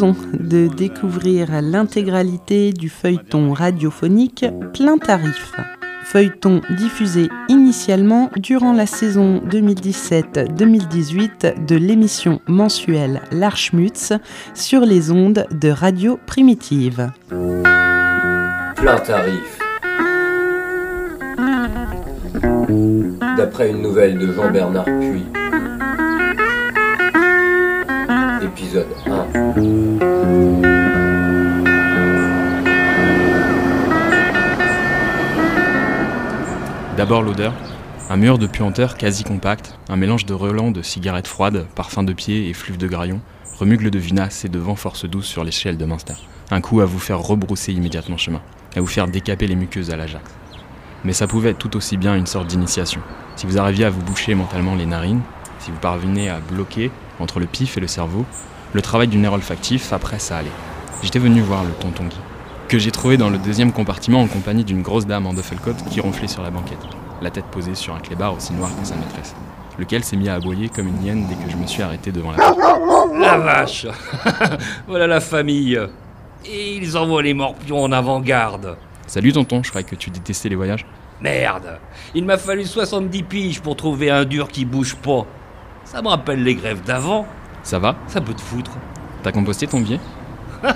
de découvrir l'intégralité du feuilleton radiophonique Plein Tarif. Feuilleton diffusé initialement durant la saison 2017-2018 de l'émission mensuelle L'Archmutz sur les ondes de Radio Primitive. Plein Tarif. D'après une nouvelle de Jean-Bernard Puy. Épisode 1. D'abord l'odeur, un mur de puanteur quasi compact, un mélange de relents de cigarettes froides, parfums de pied et fluves de graillon, remugle de vinasse et de vent force douce sur l'échelle de Munster. Un coup à vous faire rebrousser immédiatement chemin, à vous faire décaper les muqueuses à l'Ajax. Mais ça pouvait être tout aussi bien une sorte d'initiation. Si vous arriviez à vous boucher mentalement les narines, si vous parveniez à bloquer entre le pif et le cerveau, le travail du nerf olfactif, après ça allait. J'étais venu voir le tonton Guy que j'ai trouvé dans le deuxième compartiment en compagnie d'une grosse dame en duffelcoat qui ronflait sur la banquette, la tête posée sur un clébard aussi noir que sa maîtresse, lequel s'est mis à aboyer comme une hyène dès que je me suis arrêté devant la porte. La vache Voilà la famille Et ils envoient les morpions en avant-garde Salut tonton, je croyais que tu détestais les voyages. Merde Il m'a fallu 70 piges pour trouver un dur qui bouge pas. Ça me rappelle les grèves d'avant. Ça va Ça peut te foutre. T'as composté ton billet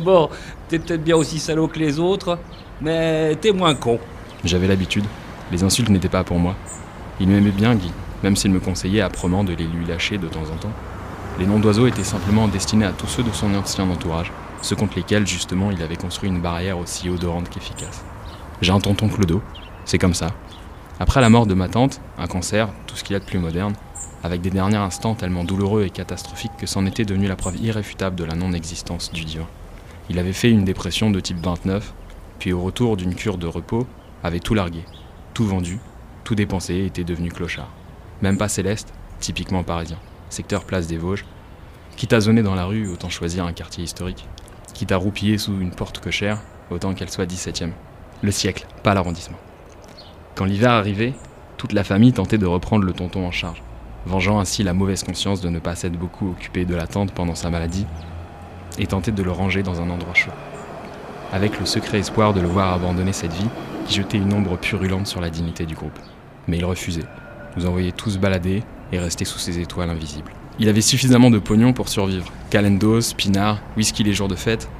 Bon, t'es peut-être bien aussi salaud que les autres, mais t'es moins con. J'avais l'habitude. Les insultes n'étaient pas pour moi. Il m'aimait bien, Guy, même s'il me conseillait âprement de les lui lâcher de temps en temps. Les noms d'oiseaux étaient simplement destinés à tous ceux de son ancien entourage, ceux contre lesquels, justement, il avait construit une barrière aussi odorante qu'efficace. J'ai un tonton Clodo, c'est comme ça. Après la mort de ma tante, un cancer, tout ce qu'il y a de plus moderne, avec des derniers instants tellement douloureux et catastrophiques que c'en était devenu la preuve irréfutable de la non-existence du divin. Il avait fait une dépression de type 29, puis au retour d'une cure de repos, avait tout largué, tout vendu, tout dépensé et était devenu clochard. Même pas céleste, typiquement parisien, secteur place des Vosges. Quitte à zoner dans la rue, autant choisir un quartier historique. Quitte à roupiller sous une porte cochère, autant qu'elle soit 17ème. Le siècle, pas l'arrondissement. Quand l'hiver arrivait, toute la famille tentait de reprendre le tonton en charge vengeant ainsi la mauvaise conscience de ne pas s'être beaucoup occupé de la pendant sa maladie, et tenter de le ranger dans un endroit chaud. Avec le secret espoir de le voir abandonner cette vie qui jetait une ombre purulente sur la dignité du groupe. Mais il refusait, nous envoyait tous balader et rester sous ses étoiles invisibles. Il avait suffisamment de pognon pour survivre. Calendos, pinard, whisky les jours de fête,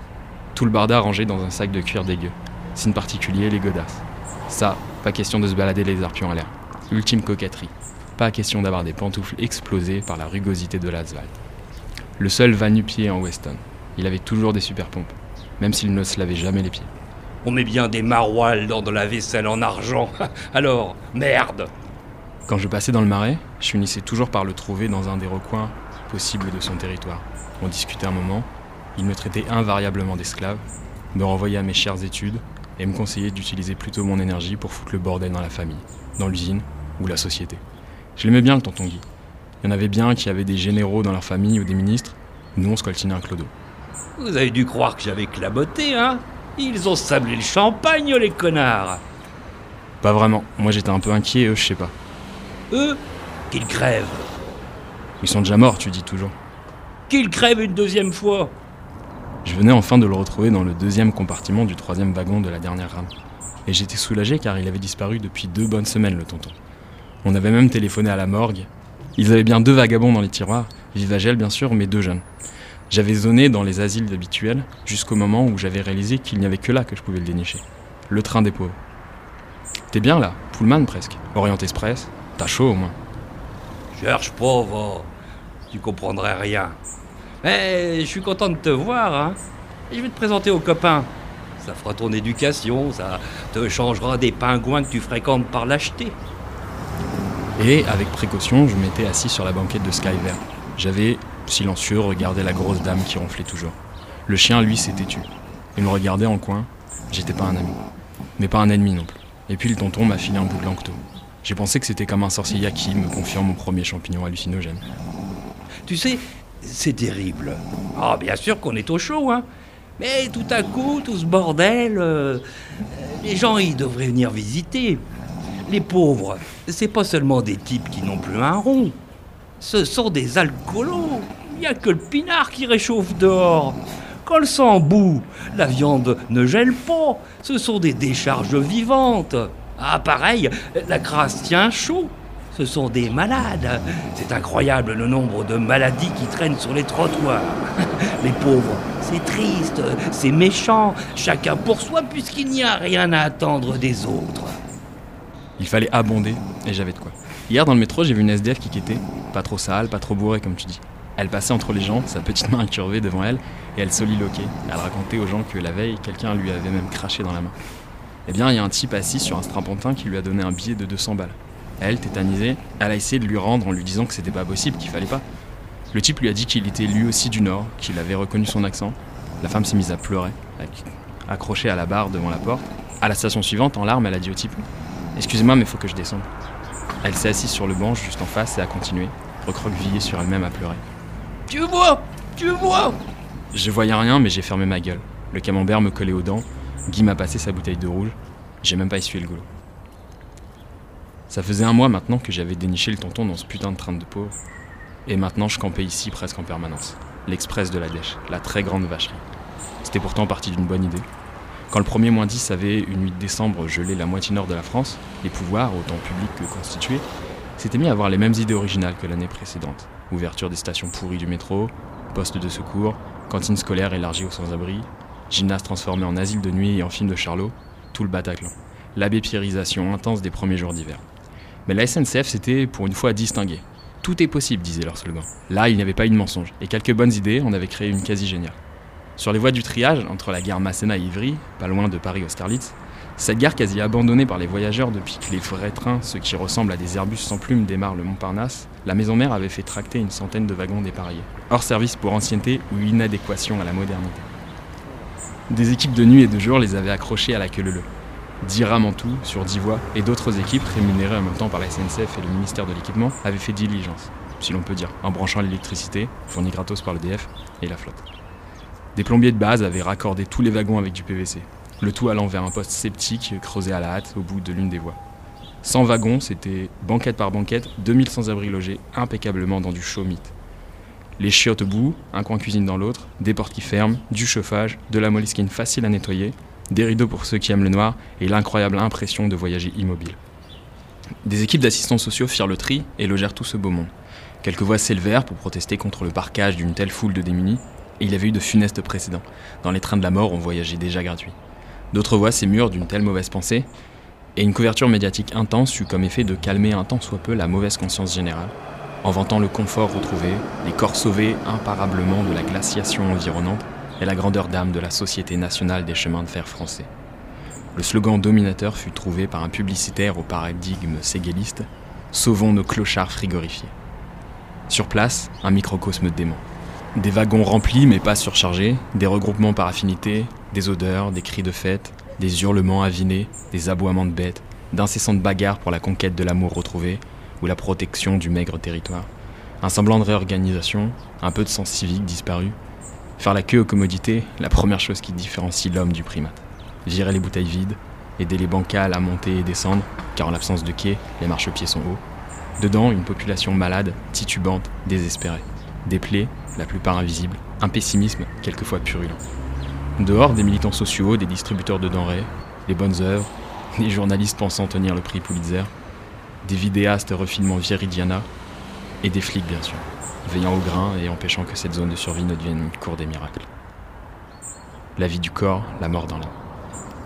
tout le barda rangé dans un sac de cuir dégueu. Signe particulier, les godasses. Ça, pas question de se balader les arpions à l'air. Ultime coquetterie. Pas question d'avoir des pantoufles explosées par la rugosité de l'asphalte. Le seul va nu-pied en Weston. Il avait toujours des super pompes, même s'il ne se lavait jamais les pieds. On met bien des maroilles dans de la vaisselle en argent. Alors, merde Quand je passais dans le marais, je finissais toujours par le trouver dans un des recoins possibles de son territoire. On discutait un moment, il me traitait invariablement d'esclave, me renvoyait à mes chères études et me conseillait d'utiliser plutôt mon énergie pour foutre le bordel dans la famille, dans l'usine ou la société. Je l'aimais bien, le tonton Guy. Il y en avait bien qui avaient des généraux dans leur famille ou des ministres. Nous, on scoltinait un clodo. Vous avez dû croire que j'avais claboté, hein Ils ont sablé le champagne, les connards Pas vraiment. Moi, j'étais un peu inquiet, eux, je sais pas. Eux Qu'ils crèvent Ils sont déjà morts, tu dis toujours. Qu'ils crèvent une deuxième fois Je venais enfin de le retrouver dans le deuxième compartiment du troisième wagon de la dernière rame. Et j'étais soulagé car il avait disparu depuis deux bonnes semaines, le tonton. On avait même téléphoné à la morgue. Ils avaient bien deux vagabonds dans les tiroirs, Vivagel bien sûr, mais deux jeunes. J'avais zoné dans les asiles habituels jusqu'au moment où j'avais réalisé qu'il n'y avait que là que je pouvais le dénicher. Le train des pauvres. T'es bien là, Pullman presque. Orient Express. T'as chaud au moins. Cherche pauvre, tu comprendrais rien. Mais je suis content de te voir, hein. Et je vais te présenter aux copains. Ça fera ton éducation, ça te changera des pingouins que tu fréquentes par l'acheter. Et avec précaution, je m'étais assis sur la banquette de Skyver. J'avais, silencieux, regardé la grosse dame qui ronflait toujours. Le chien, lui, s'était tu. Il me regardait en coin. J'étais pas un ami. Mais pas un ennemi non plus. Et puis le tonton m'a filé un bout de lancto. J'ai pensé que c'était comme un sorcier yaki me confiant mon premier champignon hallucinogène. Tu sais, c'est terrible. Ah, bien sûr qu'on est au chaud, hein. Mais tout à coup, tout ce bordel, euh, les gens, ils devraient venir visiter. Les pauvres, c'est pas seulement des types qui n'ont plus un rond. Ce sont des alcoolos. Il n'y a que le pinard qui réchauffe dehors. Quand le sang bout, la viande ne gèle pas. Ce sont des décharges vivantes. Ah, pareil, la crasse tient chaud. Ce sont des malades. C'est incroyable le nombre de maladies qui traînent sur les trottoirs. Les pauvres, c'est triste, c'est méchant. Chacun pour soi puisqu'il n'y a rien à attendre des autres. Il fallait abonder et j'avais de quoi. Hier dans le métro, j'ai vu une SDF qui quittait, pas trop sale, pas trop bourrée comme tu dis. Elle passait entre les gens, sa petite main incurvée devant elle, et elle soliloquait. Elle racontait aux gens que la veille, quelqu'un lui avait même craché dans la main. Eh bien, il y a un type assis sur un strapontin qui lui a donné un billet de 200 balles. Elle, tétanisée, elle a essayé de lui rendre en lui disant que c'était pas possible, qu'il fallait pas. Le type lui a dit qu'il était lui aussi du Nord, qu'il avait reconnu son accent. La femme s'est mise à pleurer, accrochée à la barre devant la porte. À la station suivante, en larmes, elle a dit au type Excusez-moi, mais faut que je descende. Elle s'est assise sur le banc juste en face et a continué, recroquevillée sur elle-même à pleurer. Tu vois Tu vois Je voyais rien, mais j'ai fermé ma gueule. Le camembert me collait aux dents. Guy m'a passé sa bouteille de rouge. J'ai même pas essuyé le goulot. Ça faisait un mois maintenant que j'avais déniché le tonton dans ce putain de train de pauvre. Et maintenant, je campais ici presque en permanence. L'Express de la Dèche, la très grande vacherie. C'était pourtant parti d'une bonne idée. Quand le premier moins 10 avait, une nuit de décembre, gelé la moitié nord de la France, les pouvoirs, autant publics que constitués, s'étaient mis à avoir les mêmes idées originales que l'année précédente. Ouverture des stations pourries du métro, postes de secours, cantine scolaire élargie aux sans-abri, gymnase transformé en asile de nuit et en film de Charlot, tout le Bataclan. L'abbépierisation intense des premiers jours d'hiver. Mais la SNCF s'était pour une fois distinguée. Tout est possible, disait leur slogan. Là, il n'y avait pas eu de mensonge, et quelques bonnes idées, on avait créé une quasi géniale. Sur les voies du triage, entre la gare Masséna et Ivry, pas loin de Paris-Austerlitz, cette gare quasi abandonnée par les voyageurs depuis que les vrais trains, ceux qui ressemblent à des Airbus sans plumes, démarrent le Montparnasse, la maison mère avait fait tracter une centaine de wagons dépareillés, hors service pour ancienneté ou inadéquation à la modernité. Des équipes de nuit et de jour les avaient accrochés à la queue leu 10 rames en tout, sur 10 voies, et d'autres équipes, rémunérées en même temps par la SNCF et le ministère de l'Équipement, avaient fait diligence, si l'on peut dire, en branchant l'électricité, fournie gratos par le DF, et la flotte. Des plombiers de base avaient raccordé tous les wagons avec du PVC, le tout allant vers un poste sceptique creusé à la hâte au bout de l'une des voies. 100 wagons, c'était banquette par banquette, 2000 sans-abri logés impeccablement dans du chaud mythe. Les chiottes au bout, un coin cuisine dans l'autre, des portes qui ferment, du chauffage, de la moleskine facile à nettoyer, des rideaux pour ceux qui aiment le noir et l'incroyable impression de voyager immobile. Des équipes d'assistants sociaux firent le tri et logèrent tout ce beau monde. Quelques voix s'élevèrent pour protester contre le parquage d'une telle foule de démunis, et il y avait eu de funestes précédents. Dans les trains de la mort, on voyageait déjà gratuit. D'autres voix s'émurent d'une telle mauvaise pensée, et une couverture médiatique intense eut comme effet de calmer un tant soit peu la mauvaise conscience générale, en vantant le confort retrouvé, les corps sauvés imparablement de la glaciation environnante et la grandeur d'âme de la Société nationale des chemins de fer français. Le slogan dominateur fut trouvé par un publicitaire au paradigme séguéliste Sauvons nos clochards frigorifiés. Sur place, un microcosme dément. Des wagons remplis mais pas surchargés, des regroupements par affinité, des odeurs, des cris de fête, des hurlements avinés, des aboiements de bêtes, d'incessantes bagarres pour la conquête de l'amour retrouvé ou la protection du maigre territoire. Un semblant de réorganisation, un peu de sens civique disparu. Faire la queue aux commodités, la première chose qui différencie l'homme du primate. Virer les bouteilles vides, aider les bancales à monter et descendre, car en l'absence de quai, les marchepieds sont hauts. Dedans, une population malade, titubante, désespérée. Des plaies, la plupart invisibles, un pessimisme quelquefois purulent. Dehors, des militants sociaux, des distributeurs de denrées, des bonnes œuvres, des journalistes pensant tenir le prix Pulitzer, des vidéastes refinement Viridiana, et des flics bien sûr, veillant au grain et empêchant que cette zone de survie ne devienne une cour des miracles. La vie du corps, la mort dans l'âme.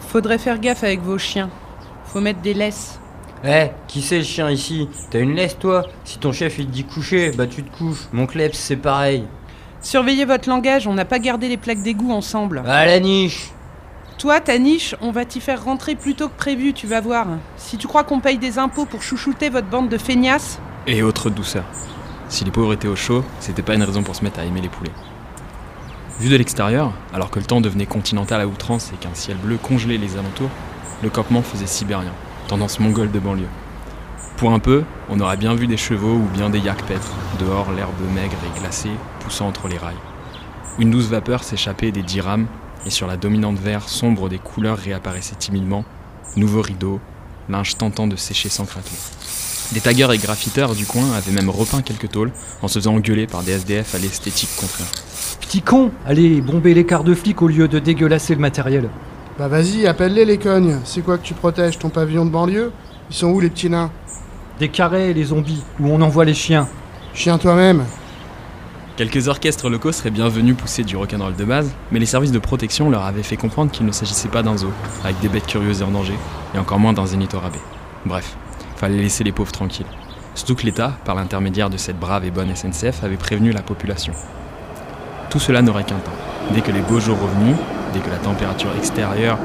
Faudrait faire gaffe avec vos chiens. Faut mettre des laisses. Eh, qui c'est le chien ici? T'as une laisse toi? Si ton chef il te dit coucher, bah tu te couches. Mon kleps c'est pareil. Surveillez votre langage, on n'a pas gardé les plaques d'égout ensemble. À la niche Toi, ta niche, on va t'y faire rentrer plus tôt que prévu, tu vas voir. Si tu crois qu'on paye des impôts pour chouchouter votre bande de feignasses, Et autre douceur. Si les pauvres étaient au chaud, c'était pas une raison pour se mettre à aimer les poulets. Vu de l'extérieur, alors que le temps devenait continental à outrance et qu'un ciel bleu congelait les alentours, le campement faisait sibérien, tendance mongole de banlieue. Pour un peu, on aurait bien vu des chevaux ou bien des yaks dehors l'herbe maigre et glacée poussant entre les rails. Une douce vapeur s'échappait des dix rames, et sur la dominante vert sombre des couleurs réapparaissait timidement, nouveau rideau, linge tentant de sécher sans craquer. Des taggeurs et graffiteurs du coin avaient même repeint quelques tôles en se faisant engueuler par des SDF à l'esthétique contraire. Petit con Allez, bomber les quarts de flic au lieu de dégueulasser le matériel. Bah vas-y, appelle-les les cognes. C'est quoi que tu protèges Ton pavillon de banlieue? Ils sont où les petits nains? Des carrés, les zombies, où on envoie les chiens. Chien toi-même. Quelques orchestres locaux seraient bienvenus pousser du rock'n'roll de base, mais les services de protection leur avaient fait comprendre qu'il ne s'agissait pas d'un zoo, avec des bêtes curieuses et en danger, et encore moins d'un zénith au rabais. Bref, fallait laisser les pauvres tranquilles. Surtout que l'État, par l'intermédiaire de cette brave et bonne SNCF, avait prévenu la population. Tout cela n'aurait qu'un temps. Dès que les beaux jours revenus, dès que la température extérieure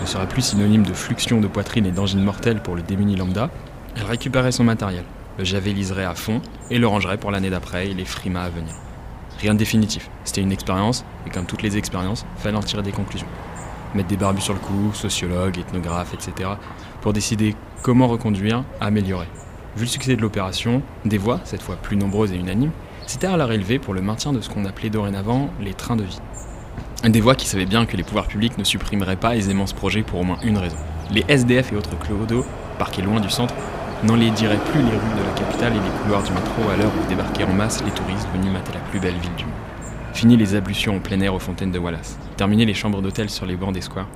ne sera plus synonyme de fluxion de poitrine et d'angine mortelle pour le démuni lambda, elle récupérait son matériel, le javeliserait à fond et le rangerait pour l'année d'après et les frimas à venir. Rien de définitif, c'était une expérience, et comme toutes les expériences, fallait en tirer des conclusions. Mettre des barbus sur le coup, sociologues, ethnographes, etc., pour décider comment reconduire, améliorer. Vu le succès de l'opération, des voix, cette fois plus nombreuses et unanimes, s'étaient alors élevées pour le maintien de ce qu'on appelait dorénavant les trains de vie. Des voix qui savaient bien que les pouvoirs publics ne supprimeraient pas aisément ce projet pour au moins une raison. Les SDF et autres clodos, parqués loin du centre, n'enlaidiraient plus les rues de la capitale et les couloirs du métro à l'heure où débarquaient en masse les touristes venus mater la plus belle ville du monde. Fini les ablutions en plein air aux fontaines de Wallace. Terminé les chambres d'hôtel sur les bancs des squares.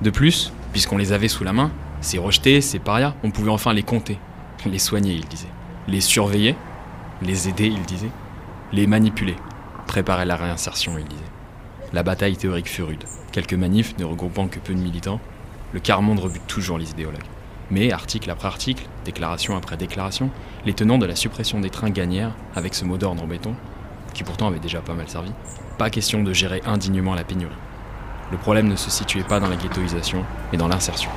De plus, puisqu'on les avait sous la main, ces rejetés, ces parias, on pouvait enfin les compter, les soigner, il disait, les surveiller, les aider, il disait, les manipuler, préparer la réinsertion, il disait. La bataille théorique fut rude. Quelques manifs ne regroupant que peu de militants, le quart monde rebute toujours les idéologues. Mais, article après article, déclaration après déclaration, les tenants de la suppression des trains gagnèrent, avec ce mot d'ordre en béton, qui pourtant avait déjà pas mal servi, pas question de gérer indignement la pénurie. Le problème ne se situait pas dans la ghettoisation, mais dans l'insertion.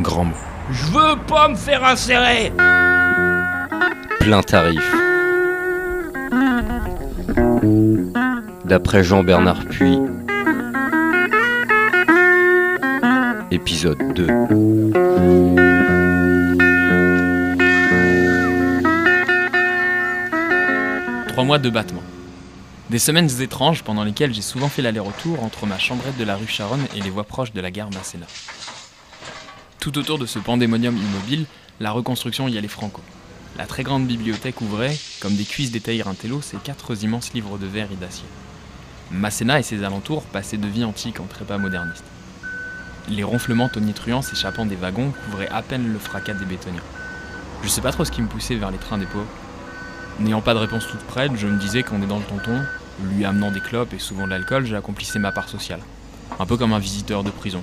Grand mot. Je veux pas me faire insérer Plein tarif. D'après Jean-Bernard Puy. Épisode 2. Trois mois de battement. Des semaines étranges pendant lesquelles j'ai souvent fait l'aller-retour entre ma chambrette de la rue Charonne et les voies proches de la gare Masséna. Tout autour de ce pandémonium immobile, la reconstruction y allait franco. La très grande bibliothèque ouvrait, comme des cuisses d'étayer un télo, ses quatre immenses livres de verre et d'acier. Masséna et ses alentours passaient de vie antique en trépas moderniste. Les ronflements tonitruants s'échappant des wagons couvraient à peine le fracas des bétonniers. Je sais pas trop ce qui me poussait vers les trains des pauvres. N'ayant pas de réponse toute prête, je me disais qu'en aidant le tonton, lui amenant des clopes et souvent de l'alcool, j'accomplissais ma part sociale. Un peu comme un visiteur de prison.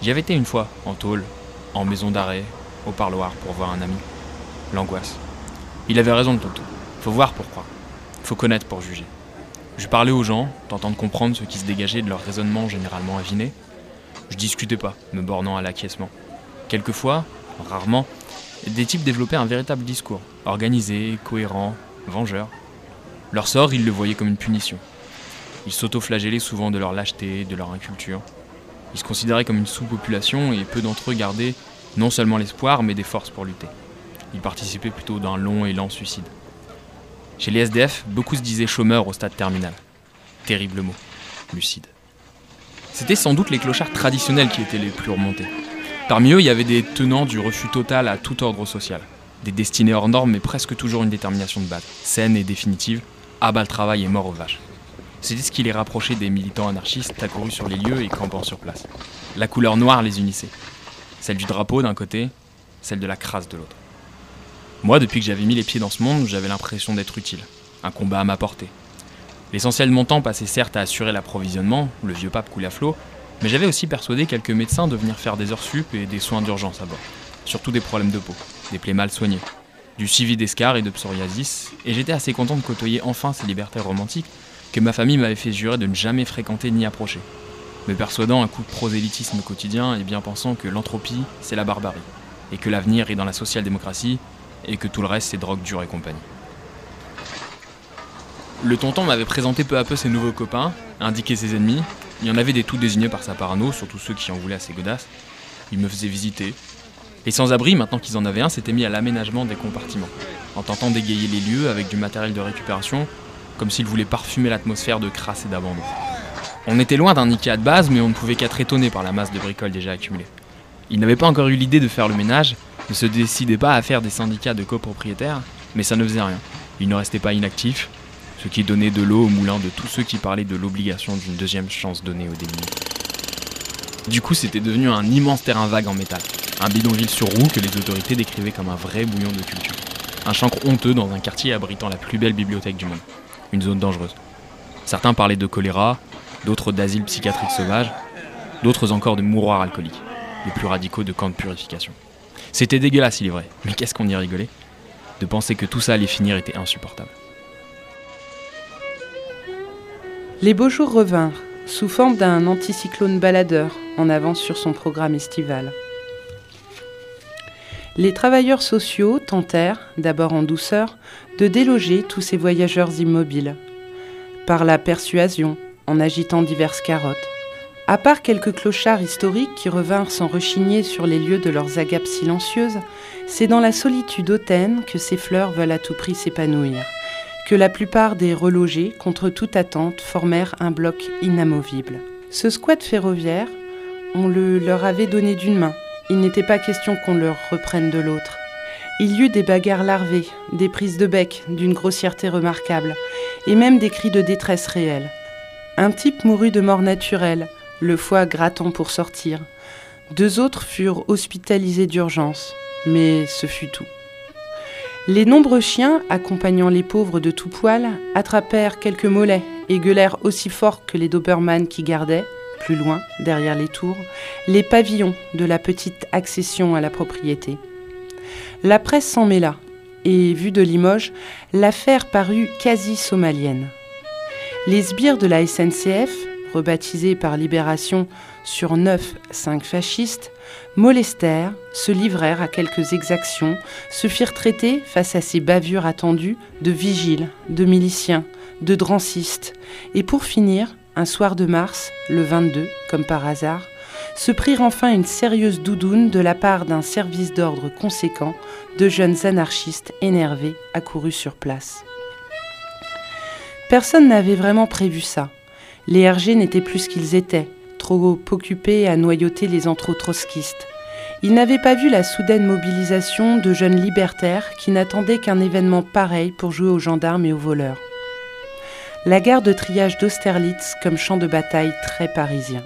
J'y avais été une fois, en tôle, en maison d'arrêt, au parloir pour voir un ami. L'angoisse. Il avait raison le tonton. Faut voir pour croire. Faut connaître pour juger. Je parlais aux gens, tentant de comprendre ce qui se dégageait de leur raisonnement généralement aviné. Je discutais pas, me bornant à l'acquiescement. Quelquefois, rarement, des types développaient un véritable discours, organisé, cohérent, vengeur. Leur sort, ils le voyaient comme une punition. Ils s'auto-flagellaient souvent de leur lâcheté, de leur inculture. Ils se considéraient comme une sous-population et peu d'entre eux gardaient non seulement l'espoir, mais des forces pour lutter. Ils participaient plutôt d'un long et lent suicide. Chez les SDF, beaucoup se disaient chômeurs au stade terminal. Terrible mot. Lucide. C'était sans doute les clochards traditionnels qui étaient les plus remontés. Parmi eux, il y avait des tenants du refus total à tout ordre social. Des destinés hors normes, mais presque toujours une détermination de base, saine et définitive, abat le travail et mort aux vaches. C'était ce qui les rapprochait des militants anarchistes accourus sur les lieux et campant sur place. La couleur noire les unissait. Celle du drapeau d'un côté, celle de la crasse de l'autre. Moi, depuis que j'avais mis les pieds dans ce monde, j'avais l'impression d'être utile. Un combat à ma portée. L'essentiel de mon temps passait certes à assurer l'approvisionnement, le vieux pape coulait à flot, mais j'avais aussi persuadé quelques médecins de venir faire des heures sup et des soins d'urgence à bord. Surtout des problèmes de peau, des plaies mal soignées, du suivi d'escar et de psoriasis, et j'étais assez content de côtoyer enfin ces libertaires romantiques que ma famille m'avait fait jurer de ne jamais fréquenter ni approcher, me persuadant un coup de prosélytisme quotidien et bien pensant que l'entropie, c'est la barbarie, et que l'avenir est dans la social-démocratie, et que tout le reste, c'est drogue dure et compagnie. Le tonton m'avait présenté peu à peu ses nouveaux copains, indiqué ses ennemis. Il y en avait des tout désignés par sa parano, surtout ceux qui en voulaient à ses godasses. Il me faisait visiter. Les sans-abri, maintenant qu'ils en avaient un, s'étaient mis à l'aménagement des compartiments, en tentant d'égayer les lieux avec du matériel de récupération, comme s'ils voulaient parfumer l'atmosphère de crasse et d'abandon. On était loin d'un Ikea de base, mais on ne pouvait qu'être étonné par la masse de bricoles déjà accumulées. Ils n'avaient pas encore eu l'idée de faire le ménage, ne se décidaient pas à faire des syndicats de copropriétaires, mais ça ne faisait rien. Ils ne restaient pas inactifs, ce qui donnait de l'eau au moulin de tous ceux qui parlaient de l'obligation d'une deuxième chance donnée aux démunis. Du coup, c'était devenu un immense terrain vague en métal, un bidonville sur roue que les autorités décrivaient comme un vrai bouillon de culture. Un chancre honteux dans un quartier abritant la plus belle bibliothèque du monde. Une zone dangereuse. Certains parlaient de choléra, d'autres d'asile psychiatrique sauvage, d'autres encore de mouroirs alcooliques, les plus radicaux de camps de purification. C'était dégueulasse, il est vrai, mais qu'est-ce qu'on y rigolait? De penser que tout ça allait finir était insupportable. Les beaux jours revinrent, sous forme d'un anticyclone baladeur en avance sur son programme estival. Les travailleurs sociaux tentèrent, d'abord en douceur, de déloger tous ces voyageurs immobiles. Par la persuasion, en agitant diverses carottes. À part quelques clochards historiques qui revinrent sans rechigner sur les lieux de leurs agapes silencieuses, c'est dans la solitude hautaine que ces fleurs veulent à tout prix s'épanouir, que la plupart des relogés, contre toute attente, formèrent un bloc inamovible. Ce squat ferroviaire, on le leur avait donné d'une main, il n'était pas question qu'on leur reprenne de l'autre. Il y eut des bagarres larvées, des prises de bec d'une grossièreté remarquable, et même des cris de détresse réels. Un type mourut de mort naturelle, le foie grattant pour sortir. Deux autres furent hospitalisés d'urgence, mais ce fut tout. Les nombreux chiens, accompagnant les pauvres de tout poil, attrapèrent quelques mollets et gueulèrent aussi fort que les Doberman qui gardaient, plus loin, derrière les tours, les pavillons de la petite accession à la propriété. La presse s'en mêla, et, vue de Limoges, l'affaire parut quasi somalienne. Les sbires de la SNCF, rebaptisés par Libération sur neuf, cinq fascistes, molestèrent, se livrèrent à quelques exactions, se firent traiter, face à ces bavures attendues, de vigiles, de miliciens, de drancistes, et pour finir, un soir de mars, le 22, comme par hasard, se prirent enfin une sérieuse doudoune de la part d'un service d'ordre conséquent de jeunes anarchistes énervés accourus sur place. Personne n'avait vraiment prévu ça. Les RG n'étaient plus ce qu'ils étaient, trop occupés à noyauter les anthro-trotskistes. Ils n'avaient pas vu la soudaine mobilisation de jeunes libertaires qui n'attendaient qu'un événement pareil pour jouer aux gendarmes et aux voleurs. La gare de triage d'Austerlitz comme champ de bataille très parisien.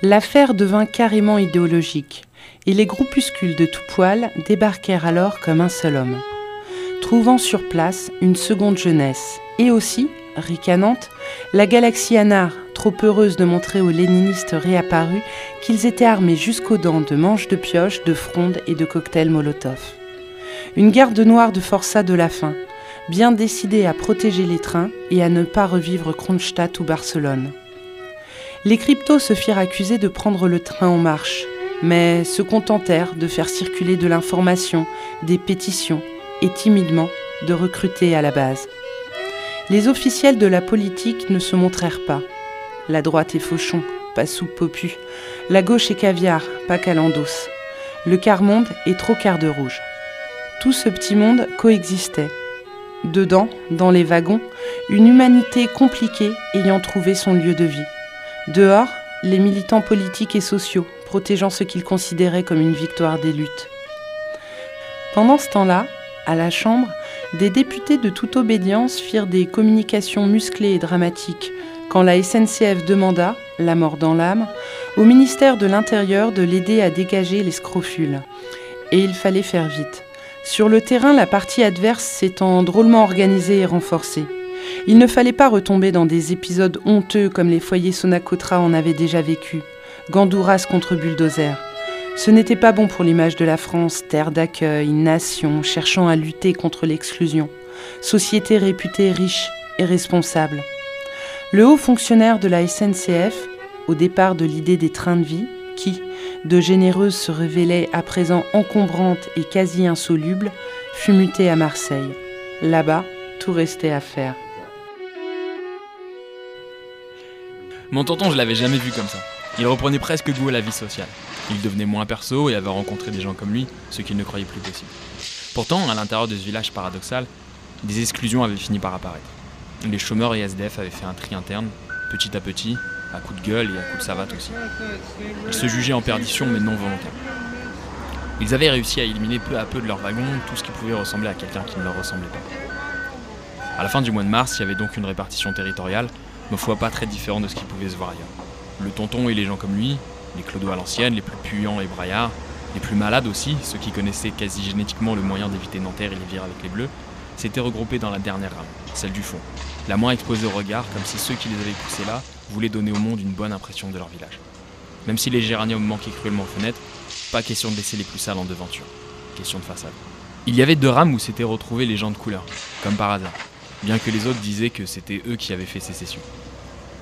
L'affaire devint carrément idéologique, et les groupuscules de tout poil débarquèrent alors comme un seul homme, trouvant sur place une seconde jeunesse, et aussi, ricanante, la galaxie Anar, trop heureuse de montrer aux léninistes réapparus qu'ils étaient armés jusqu'aux dents de manches de pioche, de frondes et de cocktails Molotov. Une garde noire de forçats de la faim, bien décidée à protéger les trains et à ne pas revivre Kronstadt ou Barcelone. Les cryptos se firent accuser de prendre le train en marche, mais se contentèrent de faire circuler de l'information, des pétitions et timidement de recruter à la base. Les officiels de la politique ne se montrèrent pas. La droite est fauchon, pas sous popu. La gauche est caviar, pas calandos. Le quart-monde est trop quart de rouge. Tout ce petit monde coexistait. Dedans, dans les wagons, une humanité compliquée ayant trouvé son lieu de vie. Dehors, les militants politiques et sociaux, protégeant ce qu'ils considéraient comme une victoire des luttes. Pendant ce temps-là, à la Chambre, des députés de toute obédience firent des communications musclées et dramatiques quand la SNCF demanda, la mort dans l'âme, au ministère de l'Intérieur de l'aider à dégager les scrofules. Et il fallait faire vite. Sur le terrain, la partie adverse s'étant drôlement organisée et renforcée. Il ne fallait pas retomber dans des épisodes honteux comme les foyers Sonacotra en avaient déjà vécu. Gandouras contre bulldozer. Ce n'était pas bon pour l'image de la France, terre d'accueil, nation cherchant à lutter contre l'exclusion, société réputée riche et responsable. Le haut fonctionnaire de la SNCF, au départ de l'idée des trains de vie, qui, de généreuse, se révélait à présent encombrante et quasi insoluble, fut muté à Marseille. Là-bas, tout restait à faire. Mon tonton, je l'avais jamais vu comme ça. Il reprenait presque goût à la vie sociale. Il devenait moins perso et avait rencontré des gens comme lui, ce qu'il ne croyait plus possible. Pourtant, à l'intérieur de ce village paradoxal, des exclusions avaient fini par apparaître. Les chômeurs et SDF avaient fait un tri interne, petit à petit, à coups de gueule et à coups de savate aussi. Ils se jugeaient en perdition mais non volontaires. Ils avaient réussi à éliminer peu à peu de leur wagon tout ce qui pouvait ressembler à quelqu'un qui ne leur ressemblait pas. À la fin du mois de mars, il y avait donc une répartition territoriale, ma foi pas très différente de ce qui pouvait se voir ailleurs. Le tonton et les gens comme lui, les clodos à l'ancienne, les plus puants et braillards, les plus malades aussi, ceux qui connaissaient quasi génétiquement le moyen d'éviter Nanterre et les vires avec les bleus, s'étaient regroupés dans la dernière rame, celle du fond, la moins exposée au regard, comme si ceux qui les avaient poussés là voulaient donner au monde une bonne impression de leur village. Même si les géraniums manquaient cruellement aux fenêtres, pas question de laisser les plus sales en devanture. Question de façade. Il y avait deux rames où s'étaient retrouvés les gens de couleur, comme par hasard, bien que les autres disaient que c'était eux qui avaient fait sécession.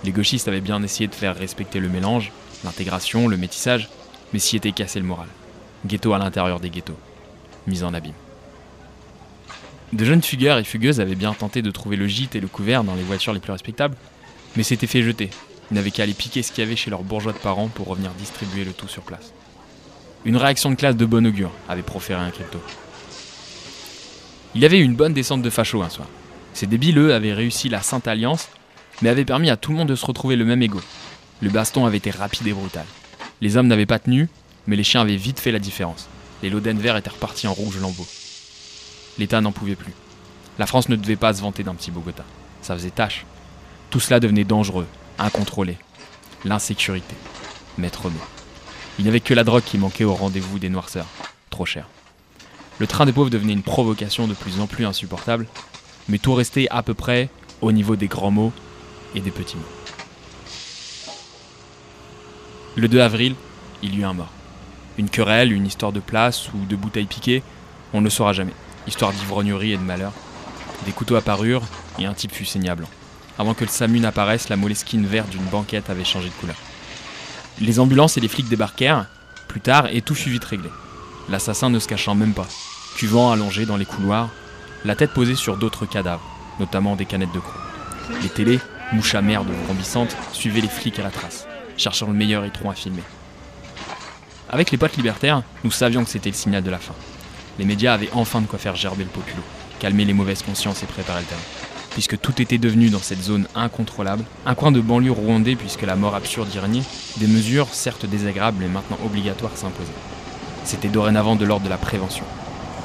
Les gauchistes avaient bien essayé de faire respecter le mélange, l'intégration, le métissage, mais s'y était cassé le moral. Ghetto à l'intérieur des ghettos. Mise en abîme. De jeunes fugueurs et fugueuses avaient bien tenté de trouver le gîte et le couvert dans les voitures les plus respectables, mais s'étaient fait jeter. Ils n'avaient qu'à aller piquer ce qu'il y avait chez leurs bourgeois de parents pour revenir distribuer le tout sur place. Une réaction de classe de bon augure, avait proféré un crypto. Il avait eu une bonne descente de fachos un soir. Ces débiles, eux, avaient réussi la Sainte Alliance, mais avaient permis à tout le monde de se retrouver le même ego. Le baston avait été rapide et brutal. Les hommes n'avaient pas tenu, mais les chiens avaient vite fait la différence. Les loden verts étaient repartis en rouge lambeau. L'État n'en pouvait plus. La France ne devait pas se vanter d'un petit Bogota. Ça faisait tâche. Tout cela devenait dangereux, incontrôlé. L'insécurité. Maître mot. Il n'y avait que la drogue qui manquait au rendez-vous des noirceurs. Trop cher. Le train des pauvres devenait une provocation de plus en plus insupportable, mais tout restait à peu près au niveau des grands mots et des petits mots. Le 2 avril, il y eut un mort. Une querelle, une histoire de place ou de bouteilles piquées, on ne le saura jamais. Histoire d'ivrognerie et de malheur. Des couteaux apparurent et un type fut saigné à blanc. Avant que le SAMU n'apparaisse, la moleskine verte d'une banquette avait changé de couleur. Les ambulances et les flics débarquèrent, plus tard, et tout fut vite réglé. L'assassin ne se cachant même pas, cuvant allongé dans les couloirs, la tête posée sur d'autres cadavres, notamment des canettes de croix. Les télés, mouches à merde grandissantes, suivaient les flics à la trace, cherchant le meilleur étron à filmer. Avec les potes libertaires, nous savions que c'était le signal de la fin. Les médias avaient enfin de quoi faire gerber le populo, calmer les mauvaises consciences et préparer le terrain. Puisque tout était devenu dans cette zone incontrôlable, un coin de banlieue rwandais puisque la mort absurde y régnait, des mesures, certes désagréables mais maintenant obligatoires, s'imposaient. C'était dorénavant de l'ordre de la prévention.